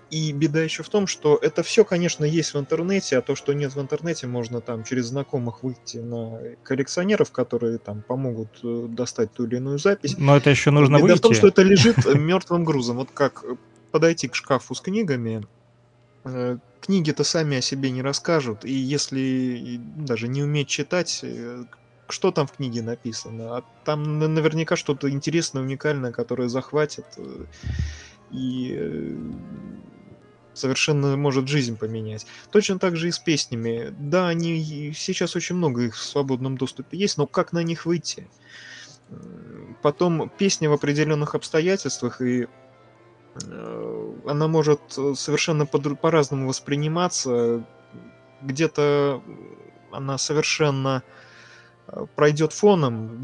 И беда еще в том, что это все, конечно, есть в интернете, а то, что нет в интернете, можно там через знакомых выйти на коллекционеров, которые там помогут э, достать ту или иную запись. Но это еще нужно Беда выйти. в том, что это лежит [laughs] мертвым грузом. Вот как подойти к шкафу с книгами, книги-то сами о себе не расскажут, и если даже не уметь читать, э, что там в книге написано? А там наверняка что-то интересное, уникальное, которое захватит э, и э, совершенно может жизнь поменять. Точно так же и с песнями. Да, они сейчас очень много их в свободном доступе есть, но как на них выйти? Потом песни в определенных обстоятельствах и она может э, совершенно по-разному восприниматься. Где-то она совершенно э, пройдет фоном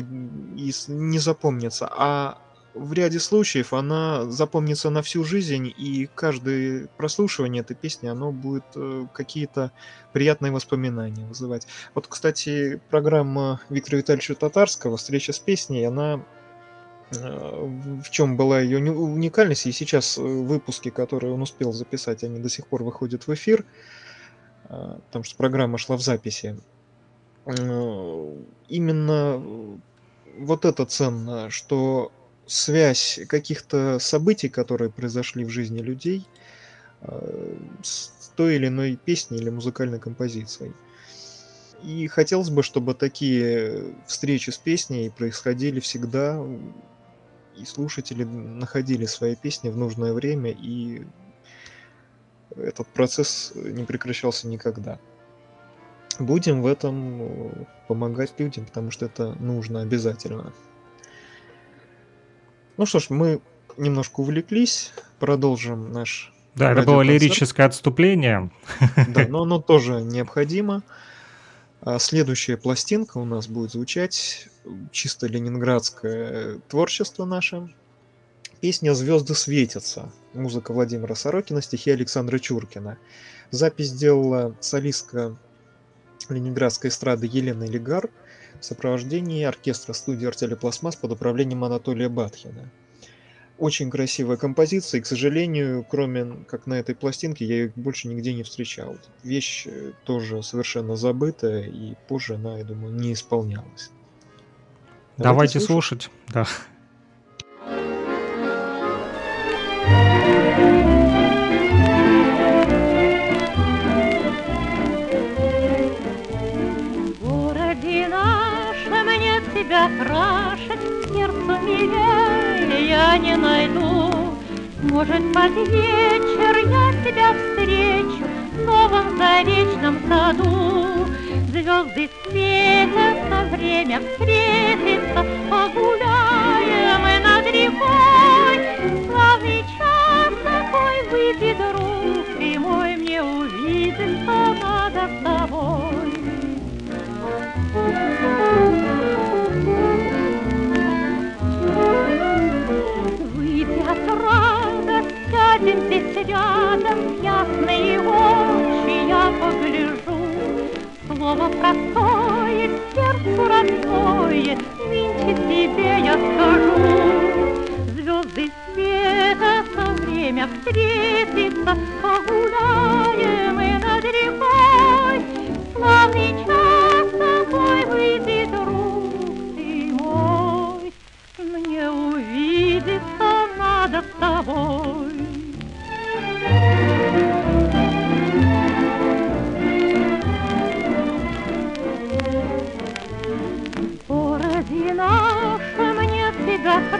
и не запомнится, а в ряде случаев она запомнится на всю жизнь, и каждое прослушивание этой песни, оно будет какие-то приятные воспоминания вызывать. Вот, кстати, программа Виктора Витальевича Татарского «Встреча с песней», она Э, в чем была ее уникальность, и сейчас э, выпуски, которые он успел записать, они до сих пор выходят в эфир, э, потому что программа шла в записи. Именно вот это ценно, что связь каких-то событий, которые произошли в жизни людей, с той или иной песней или музыкальной композицией. И хотелось бы, чтобы такие встречи с песней происходили всегда и слушатели находили свои песни в нужное время, и этот процесс не прекращался никогда. Будем в этом э, помогать людям, потому что это нужно обязательно. Ну что ж, мы немножко увлеклись, продолжим наш да, это было лирическое отступление. Да, но оно тоже необходимо. А следующая пластинка у нас будет звучать чисто ленинградское творчество наше. Песня «Звезды светятся». Музыка Владимира Сорокина, стихи Александра Чуркина. Запись сделала солистка ленинградской эстрады Елена Легар в сопровождении оркестра студии «Артелепластмасс» под управлением Анатолия Батхина. Очень красивая композиция, и, к сожалению, кроме как на этой пластинке, я ее больше нигде не встречал. Вещь э, тоже совершенно забытая, и позже она, я думаю, не исполнялась. Давайте, Давайте слушать. слушать. Да. Милее я не найду. Может, под вечер я тебя встречу в новом заречном саду. Звезды светятся, время встретиться, погуляем мы над рекой. Славный час такой выпьет друг, ты мой, мне увидеться здесь рядом, ясные очи я погляжу. Слово простое, сердцу родное, нынче тебе я скажу. Звезды светятся, время встретиться, погуляем мы над рекой. Славный час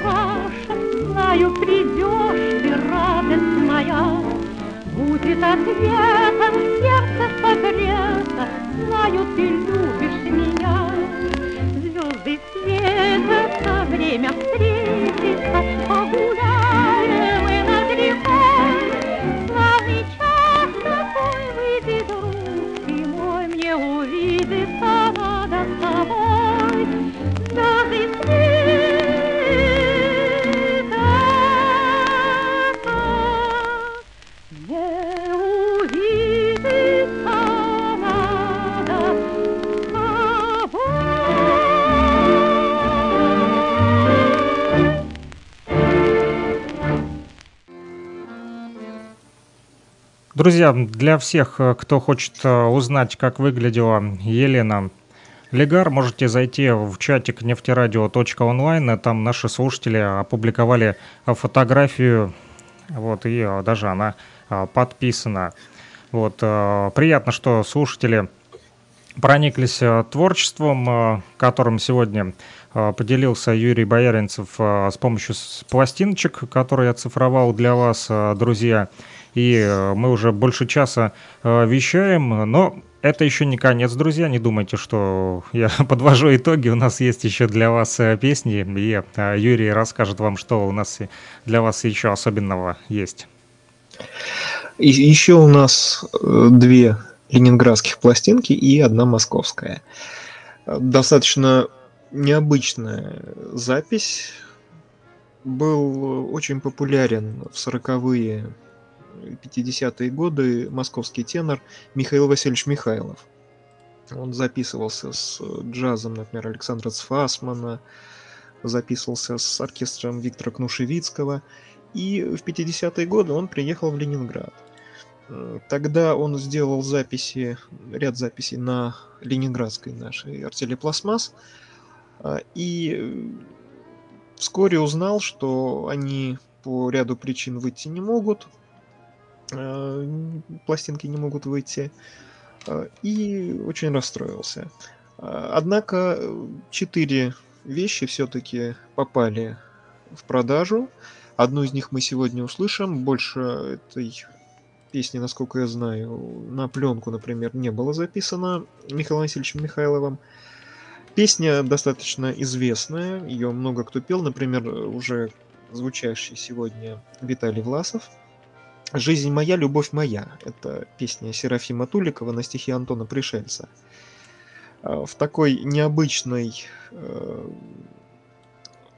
краше, Знаю, придешь ты, радость моя. Будет ответом сердце согрето, Знаю, ты любишь меня. Звезды светятся, время встретиться, Друзья, для всех, э, кто хочет э, узнать, как выглядела Елена Легар, можете зайти в чатик нефтерадио.онлайн. Там наши слушатели опубликовали э, фотографию, вот, и даже она подписана. Вот, приятно, что слушатели прониклись творчеством, которым сегодня поделился Юрий Бояринцев с помощью пластиночек, которые я цифровал для вас, друзья. И э, мы уже больше часа э, вещаем, но это еще не конец, друзья. Не думайте, что я [laughs] подвожу итоги. У нас есть еще для вас э, песни, и Юрий расскажет вам, что у нас для вас еще особенного есть. И еще у нас две ленинградских пластинки и одна московская. Достаточно необычная запись. Был очень популярен в 40-е 50-е годы московский тенор Михаил Васильевич Михайлов. Он записывался с джазом, например, Александра Цфасмана, записывался с оркестром Виктора Кнушевицкого. И в 50-е годы он приехал в Ленинград. Э, Тогда он сделал записи, ряд записей на ленинградской нашей артели «Пластмасс». А, И э, вскоре узнал, что они по ряду причин выйти не могут, э, пластинки не могут выйти, э, и очень расстроился. А, Однако э, четыре вещи все-таки попали в продажу. Одну из них мы сегодня услышим. Больше этой песни, насколько я знаю, на пленку, например, не было записано Михаилом Васильевичем Михайловым. Песня достаточно известная, ее много кто пел, например, уже звучащий сегодня Виталий Власов. «Жизнь моя, любовь моя» — это песня Серафима Туликова на стихи Антона Пришельца. А, В такой необычной э,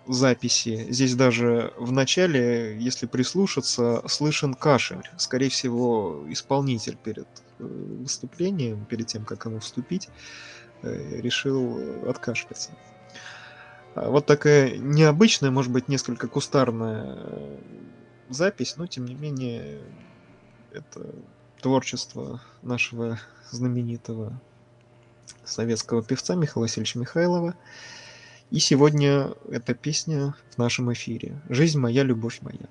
записи, здесь даже в начале, если прислушаться, слышен кашель. Скорее всего, исполнитель перед э, выступлением, перед тем, как ему вступить, э, решил откашляться. А Вот такая необычная, может быть, несколько кустарная э, запись, но тем не менее это творчество нашего знаменитого советского певца Михаила Васильевича Михайлова. И сегодня эта песня в нашем эфире. «Жизнь моя, любовь моя».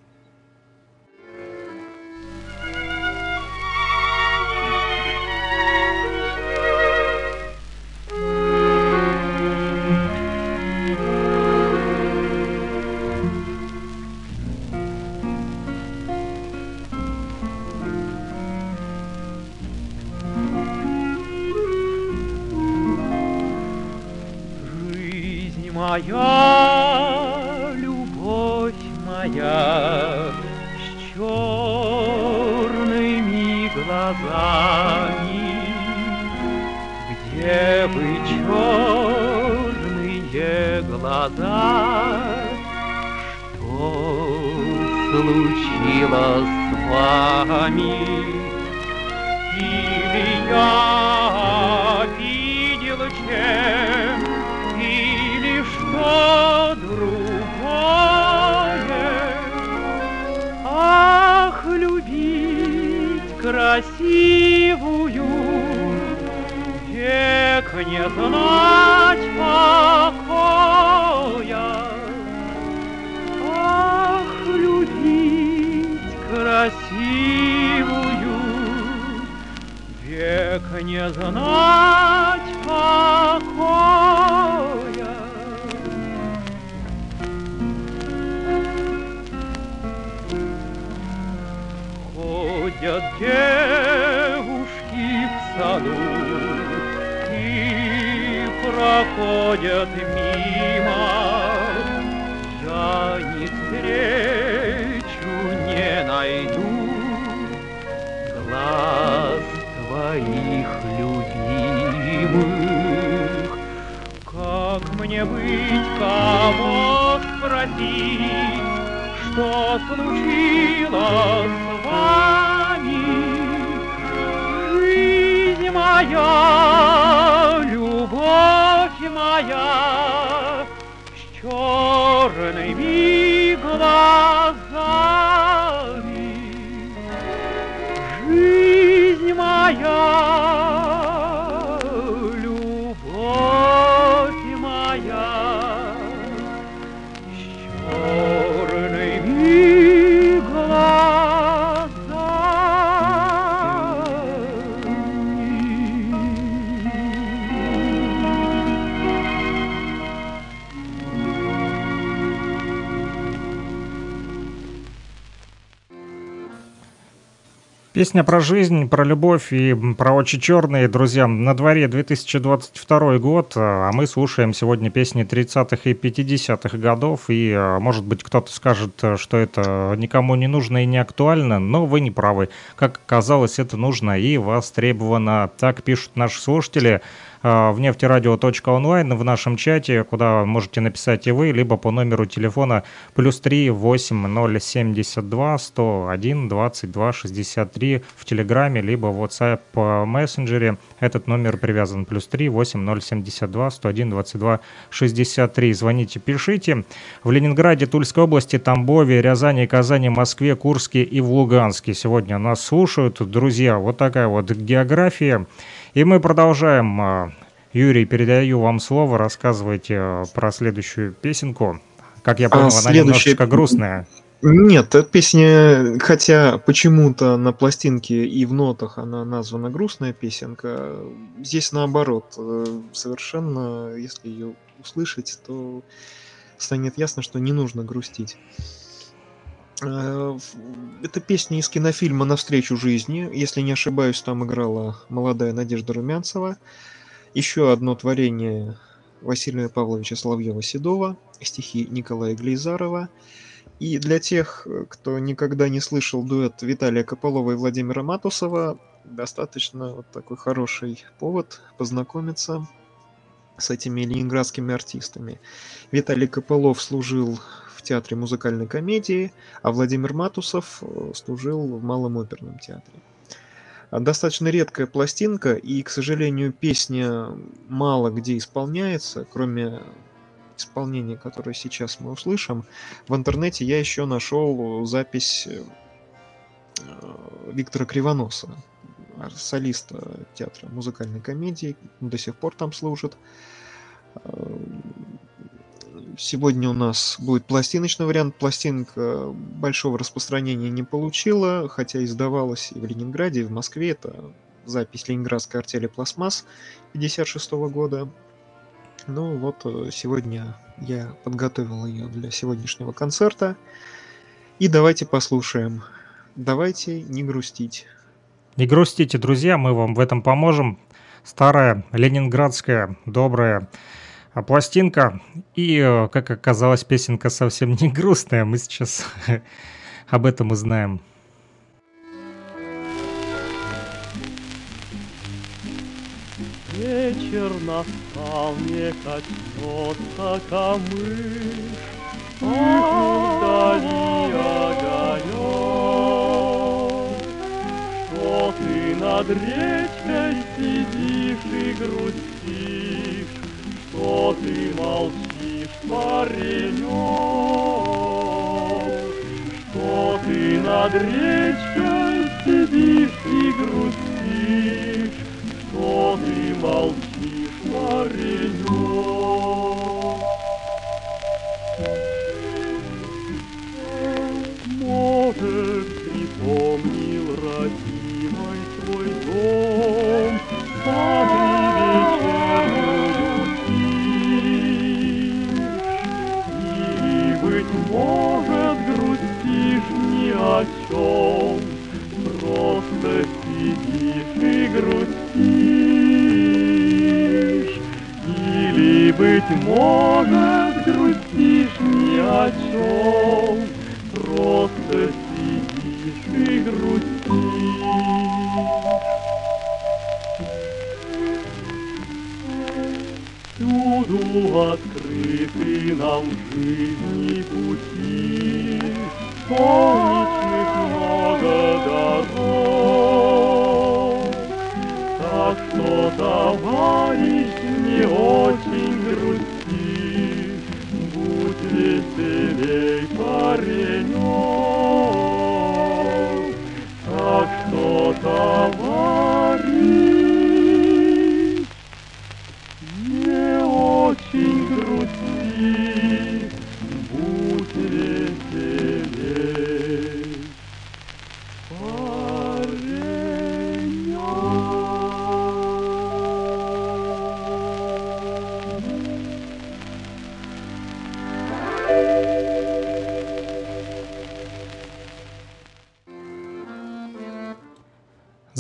Песня про жизнь, про любовь и про очи черные, друзья. На дворе 2022 год, а мы слушаем сегодня песни 30-х и 50-х годов. И, а, может быть, кто-то скажет, что это никому не нужно и не актуально, но вы не правы. Как оказалось, это нужно и востребовано. Так пишут наши слушатели а, в нефтерадио.онлайн в нашем чате, куда можете написать и вы, либо по номеру телефона плюс 3 8072 101 22 63 в Телеграме, либо в WhatsApp по мессенджере. Этот номер привязан плюс 3 8072 101 22 63. Звоните, пишите. В Ленинграде, Тульской области, Тамбове, Рязани, Казани, Москве, Курске и в Луганске сегодня нас слушают. Друзья, вот такая вот география. И мы продолжаем. А, Юрий, передаю вам слово. Рассказывайте а, про следующую песенку. Как я понял, А, она следующая- немножечко грустная. Нет, эта песня, хотя почему-то на пластинке и в нотах она названа грустная песенка, здесь наоборот, э, совершенно, если ее услышать, то станет ясно, что не нужно грустить. Э, Это песня из кинофильма «Навстречу жизни». Если не ошибаюсь, там играла молодая Надежда Румянцева. Еще одно творение Василия Павловича Соловьева-Седова, стихи Николая Глейзарова. И для тех, кто никогда не слышал дуэт Виталия Кополова и Владимира Матусова, достаточно вот такой хороший повод познакомиться с этими ленинградскими артистами. Виталий Кополов служил в театре музыкальной комедии, а Владимир Матусов э, служил в Малом оперном театре. А, Достаточно редкая пластинка, и, к сожалению, песня мало где исполняется, кроме исполнения, которое сейчас мы услышим. В интернете я еще нашел запись э, э, Виктора Кривоноса, солиста театра музыкальной комедии, до сих пор там служит. Э, Сегодня у нас будет пластиночный вариант. Пластинка большого распространения не получила, хотя издавалась и в Ленинграде, и в Москве. Это запись Ленинградской артели «Пластмасс» 56 года. Ну вот, э, сегодня я подготовил ее для сегодняшнего концерта. И давайте послушаем. Давайте не грустить. Не грустите, друзья, мы вам в этом поможем. Старая ленинградская добрая А пластинка и, э, как оказалось, песенка совсем не грустная. Мы сейчас [laughs] об этом узнаем. Вечер настал, не коснется камыш, вдали огонек. Что ты над речкой сидишь и грустишь, Что ты молчишь, паренек? Что ты над речкой сидишь и грустишь, Что ты молчишь, паренек? Чем, Просто сидишь и грустишь. Или, быть может, грустишь ни о чем, Просто сидишь и грустишь. Всюду открыты нам жизни пути, Солнечных много дорог. Так что, товарищ, не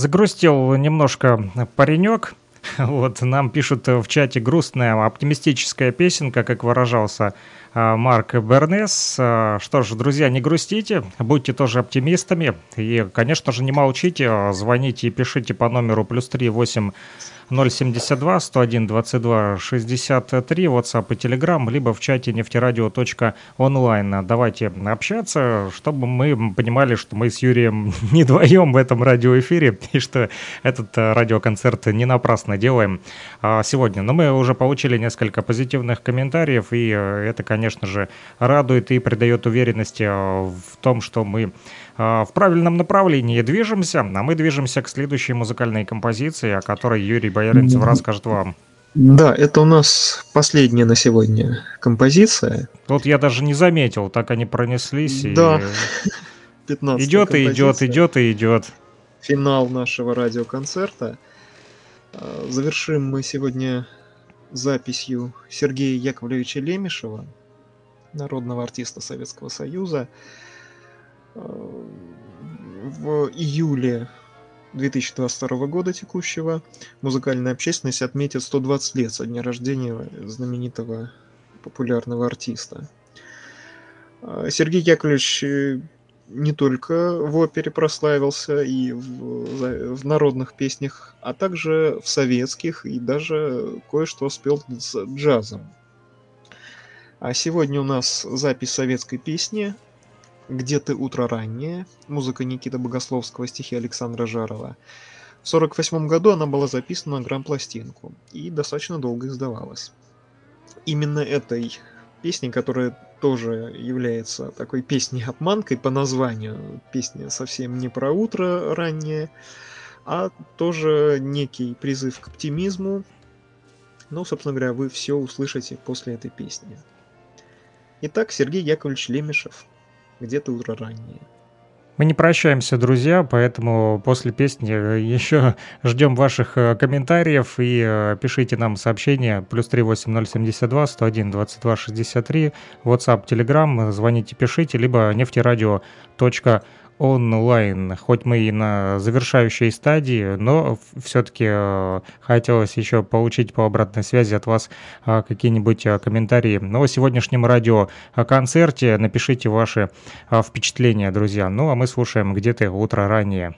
Загрустил немножко паренек. [laughs] Вот нам пишут в чате грустная оптимистическая песенка, как выражался а, Марк Бернес. А, Что ж, друзья, не грустите, будьте тоже оптимистами. И, конечно же, не молчите, а звоните и пишите по номеру плюс 3 8 072 101 22 63, WhatsApp и Telegram, либо в чате нефтерадио.онлайн. Давайте общаться, чтобы мы понимали, что мы с Юрием [laughs] не вдвоем в этом радиоэфире, и что этот э, радиоконцерт не напрасно делаем а, сегодня. Но мы уже получили несколько позитивных комментариев, и э, это, конечно же, радует и придает уверенности э, в том, что мы в правильном направлении движемся, а мы движемся к следующей музыкальной композиции, о которой Юрий Бояринцев расскажет вам. Да, это у нас последняя на сегодня композиция. Тут я даже не заметил, так они пронеслись. и Да. [laughs] 15 Идет и идет, идет и идет. Финал нашего радиоконцерта. А, Завершим мы сегодня записью Сергея Яковлевича Лемешева, народного артиста Советского Союза. В июле 2022 года текущего музыкальная общественность отметит 120 лет со дня рождения знаменитого популярного артиста. Сергей Яковлевич э, не только в опере прославился и в, в народных песнях, а также в советских и даже кое-что спел с джазом. А сегодня у нас запись советской песни «Где ты утро раннее», музыка Никиты Богословского, стихи Александра Жарова. В 1948 году она была записана на грамм-пластинку и достаточно долго издавалась. Именно этой песней, которая тоже является такой песней-обманкой по названию. Песня совсем не про утро раннее, а тоже некий призыв к оптимизму. Ну, собственно говоря, вы все услышите после этой песни. Итак, Сергей Яковлевич Лемешев. Где-то утро раннее. Мы не прощаемся, друзья, поэтому после песни еще [laughs] ждем ваших э, комментариев и э, пишите нам сообщения плюс 38072 101 22 63 WhatsApp, Telegram, звоните, пишите, либо нефтерадио.онлайн. онлайн. Хоть мы и на завершающей стадии, но все-таки э, хотелось еще получить по обратной связи от вас э, какие-нибудь э, комментарии о сегодняшнем радиоконцерте. Напишите ваши впечатления, друзья. Ну а мы слушаем где-то утро ранее.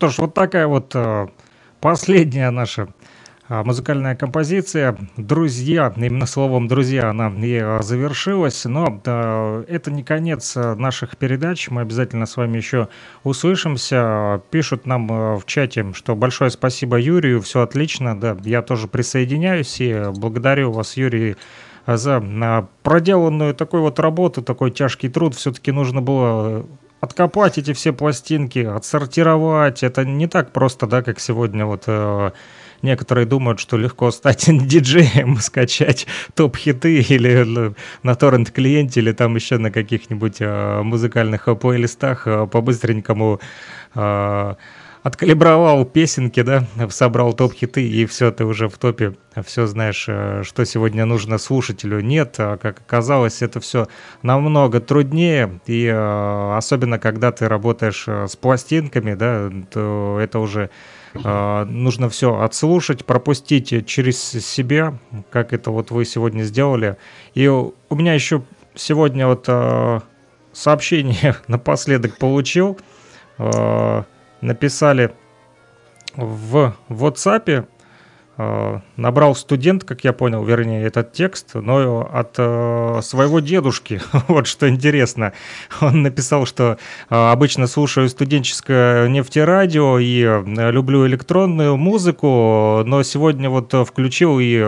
Что ж, вот такая вот э, последняя наша э, музыкальная композиция. Друзья, именно словом «друзья» она и э, завершилась, но э, это не конец наших передач. Мы обязательно с вами еще услышимся. Пишут нам в чате, что большое спасибо Юрию, все отлично. Да, я тоже присоединяюсь и благодарю вас, Юрий, за проделанную такой вот работу, такой тяжкий труд. Все-таки нужно было откопать эти все пластинки, отсортировать. Это не так просто, да, как сегодня вот э, некоторые думают, что легко стать [laughs] диджеем, скачать топ-хиты или на торрент-клиенте, или там еще на каких-нибудь э, музыкальных плейлистах э, по-быстренькому э, откалибровал песенки, да, собрал топ-хиты, и все, ты уже в топе, все знаешь, э, что сегодня нужно слушателю. Нет, а как оказалось, это все намного труднее, и э, особенно когда ты работаешь э, с пластинками, да, то это уже нужно все отслушать, пропустить через себя, как это вот вы сегодня сделали. И у меня еще сегодня вот сообщение [laughs] напоследок получил, написали в WhatsApp, Э, набрал студент, как я понял, вернее, этот текст, но от э, своего дедушки. [laughs] вот что интересно. Он написал, что э, обычно слушаю студенческое нефтерадио и люблю электронную музыку, но сегодня вот включил и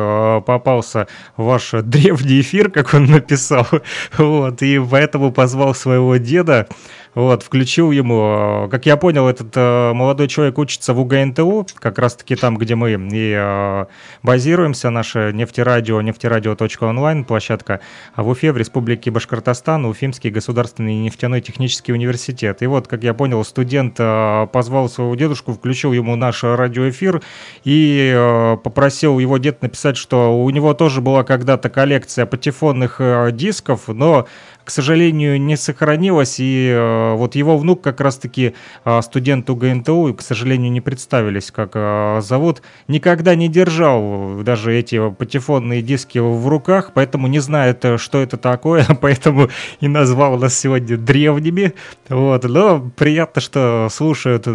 попался ваш древний эфир, как он написал. [laughs] вот, и поэтому позвал своего деда. Вот, включил ему. Как я понял, этот э, молодой человек учится в УГНТУ, как раз-таки там, где мы и э, базируемся, наше нефтерадио, нефтерадио.онлайн площадка, а в Уфе, в Республике Башкортостан, Уфимский государственный нефтяной технический университет. И вот, как я понял, студент э, позвал своего дедушку, включил ему наш радиоэфир и э, попросил его дед написать, что у него тоже была когда-то коллекция патефонных э, дисков, но к сожалению, не сохранилось, и э, вот его внук как раз-таки э, студент УГНТУ, к сожалению, не представились, как э, зовут, никогда не держал даже эти патефонные диски в руках, поэтому не знает, что это такое, [laughs] поэтому и назвал нас сегодня древними, вот, но приятно, что слушают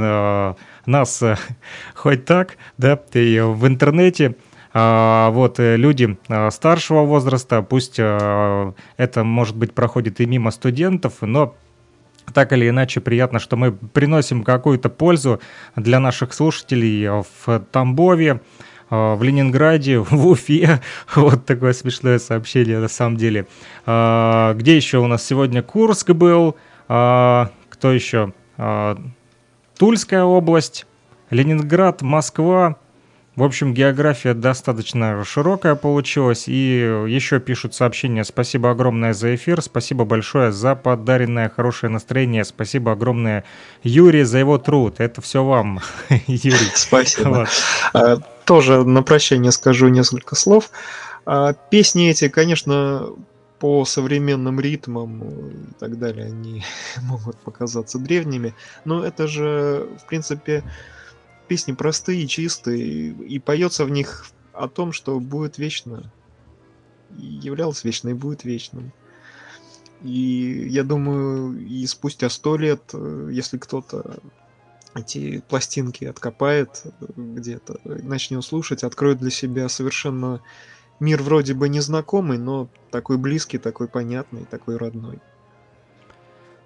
нас [laughs] хоть так, да, и в интернете, вот э, люди а, старшего возраста, пусть а, это, может быть, проходит и мимо студентов, но так или иначе приятно, что мы приносим какую-то пользу для наших слушателей в Тамбове, в Ленинграде, [laughs] в Уфе. Вот такое смешное сообщение на самом деле. Где еще у нас сегодня Курск был? Кто еще? Тульская область, Ленинград, Москва, в общем, география достаточно широкая получилась. И еще пишут сообщения. Спасибо огромное за эфир. Спасибо большое за подаренное хорошее настроение. Спасибо огромное Юрий за его труд. Это все вам, [laughs] Юрий. Спасибо. Вот. А, тоже на прощание скажу несколько слов. А, песни эти, конечно, по современным ритмам и так далее, они [laughs] могут показаться древними, но это же, в принципе, песни простые, чистые, и поется в них о том, что будет вечно. И являлось вечно и будет вечным. И я думаю, и спустя сто лет, э, если кто-то эти пластинки откопает э, где-то, начнет слушать, откроет для себя совершенно мир вроде бы незнакомый, но такой близкий, такой понятный, такой родной.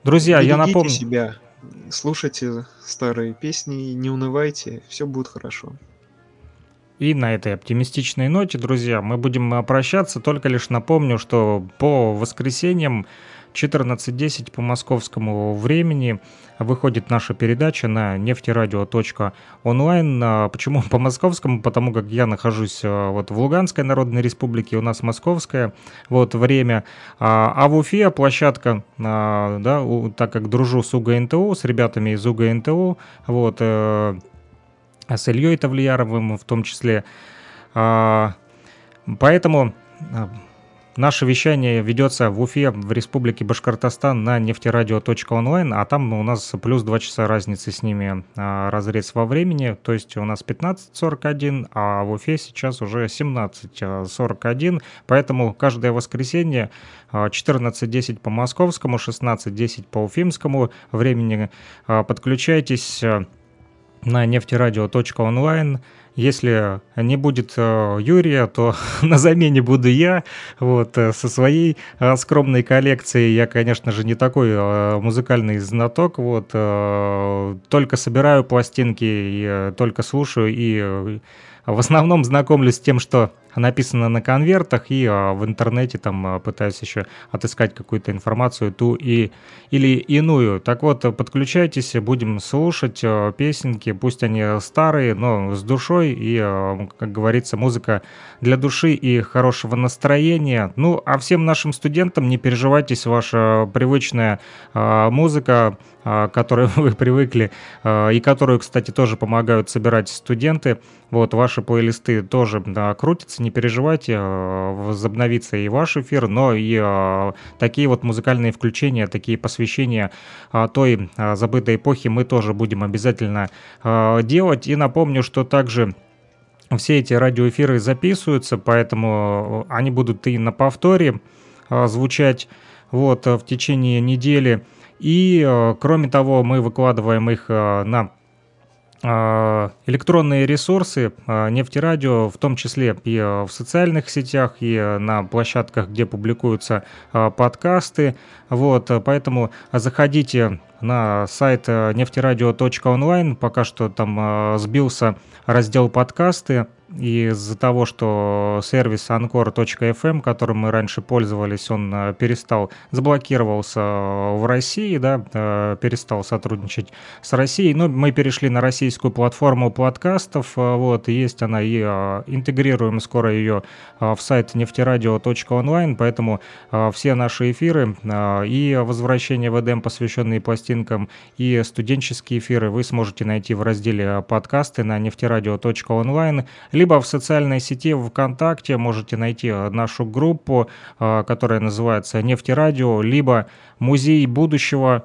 Друзья, Берегите я напомню... себя, слушайте старые песни, не унывайте, все будет хорошо. И на этой оптимистичной ноте, друзья, мы будем прощаться. Только лишь напомню, что по воскресеньям 14.10 по московскому времени выходит наша передача на нефтерадио.онлайн. А почему [laughs] по московскому? Потому как я нахожусь а, вот в Луганской Народной Республике, у нас московское вот время. А, а в Уфе площадка, да, так как дружу с УГНТУ, с ребятами из УГНТУ, вот, э, с Ильей Тавлияровым в том числе. Поэтому Наше вещание ведется в Уфе, в Республике Башкортостан на нефтерадио.онлайн, а там у нас плюс 2 часа разницы с ними а, разрез во времени, то есть у нас 15.41, а в Уфе сейчас уже 17.41, поэтому каждое воскресенье 14.10 а, по московскому, 16.10 по уфимскому времени а, подключайтесь на нефтерадио.онлайн, если не будет э, Юрия, то [laughs] на замене буду я, вот, э, со своей э, скромной коллекцией. Я, конечно же, не такой музыкальный знаток, вот, только собираю пластинки, только слушаю и в основном знакомлюсь с тем, что написано на конвертах, и а, в интернете там а, пытаюсь еще отыскать какую-то информацию, ту и, или иную. Так вот, подключайтесь, будем слушать а, песенки, пусть они старые, но с душой, и, как говорится, музыка для души и хорошего настроения. Ну, а всем нашим студентам не переживайтесь, ваша привычная музыка, к которой [laughs] вы привыкли, а, и которую, кстати, тоже помогают собирать студенты, вот, ваши плейлисты тоже крутятся, не переживайте, э, возобновится и ваш эфир, но и такие вот музыкальные включения, такие посвящения той забытой эпохи мы тоже будем обязательно делать. И напомню, что также все эти радиоэфиры записываются, поэтому они будут и на повторе звучать вот в течение недели. И, кроме того, мы выкладываем их на электронные ресурсы нефтерадио, в том числе и в социальных сетях, и на площадках, где публикуются подкасты. Вот, поэтому заходите на сайт нефтерадио.онлайн, пока что там сбился раздел подкасты, из-за того, что сервис Anchor.fm, которым мы раньше пользовались, он э, перестал, заблокировался в России, да, э, перестал сотрудничать с Россией, но мы перешли на российскую платформу подкастов, э, вот, есть она и интегрируем скоро ее в сайт нефтерадио.онлайн, поэтому все наши эфиры и возвращение в Эдем, посвященные пластинкам, и студенческие эфиры вы сможете найти в разделе подкасты на нефтерадио.онлайн, либо в социальной сети ВКонтакте можете найти э, нашу группу, э, которая называется «Нефтерадио», либо «Музей будущего»,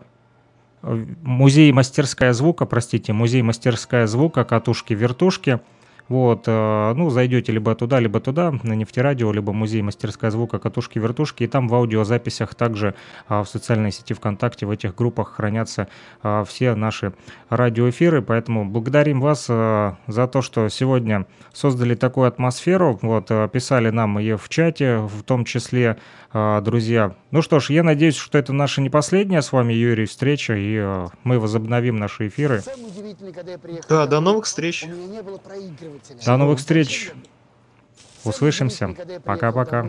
э, музей мастерская звука, простите, музей мастерская звука, катушки-вертушки – вот, э, ну, зайдете либо туда, либо туда, на нефтерадио, либо музей мастерская звука, катушки-вертушки, и там в аудиозаписях также а, в социальной сети ВКонтакте, в этих группах хранятся а, все наши радиоэфиры, поэтому благодарим вас э, за то, что сегодня создали такую атмосферу, вот, э, писали нам и в чате, в том числе, друзья. Ну что ж, я надеюсь, что это наша не последняя с вами, Юрий, встреча, и мы возобновим наши эфиры. Да, до новых встреч. До новых встреч. Услышимся. Пока-пока.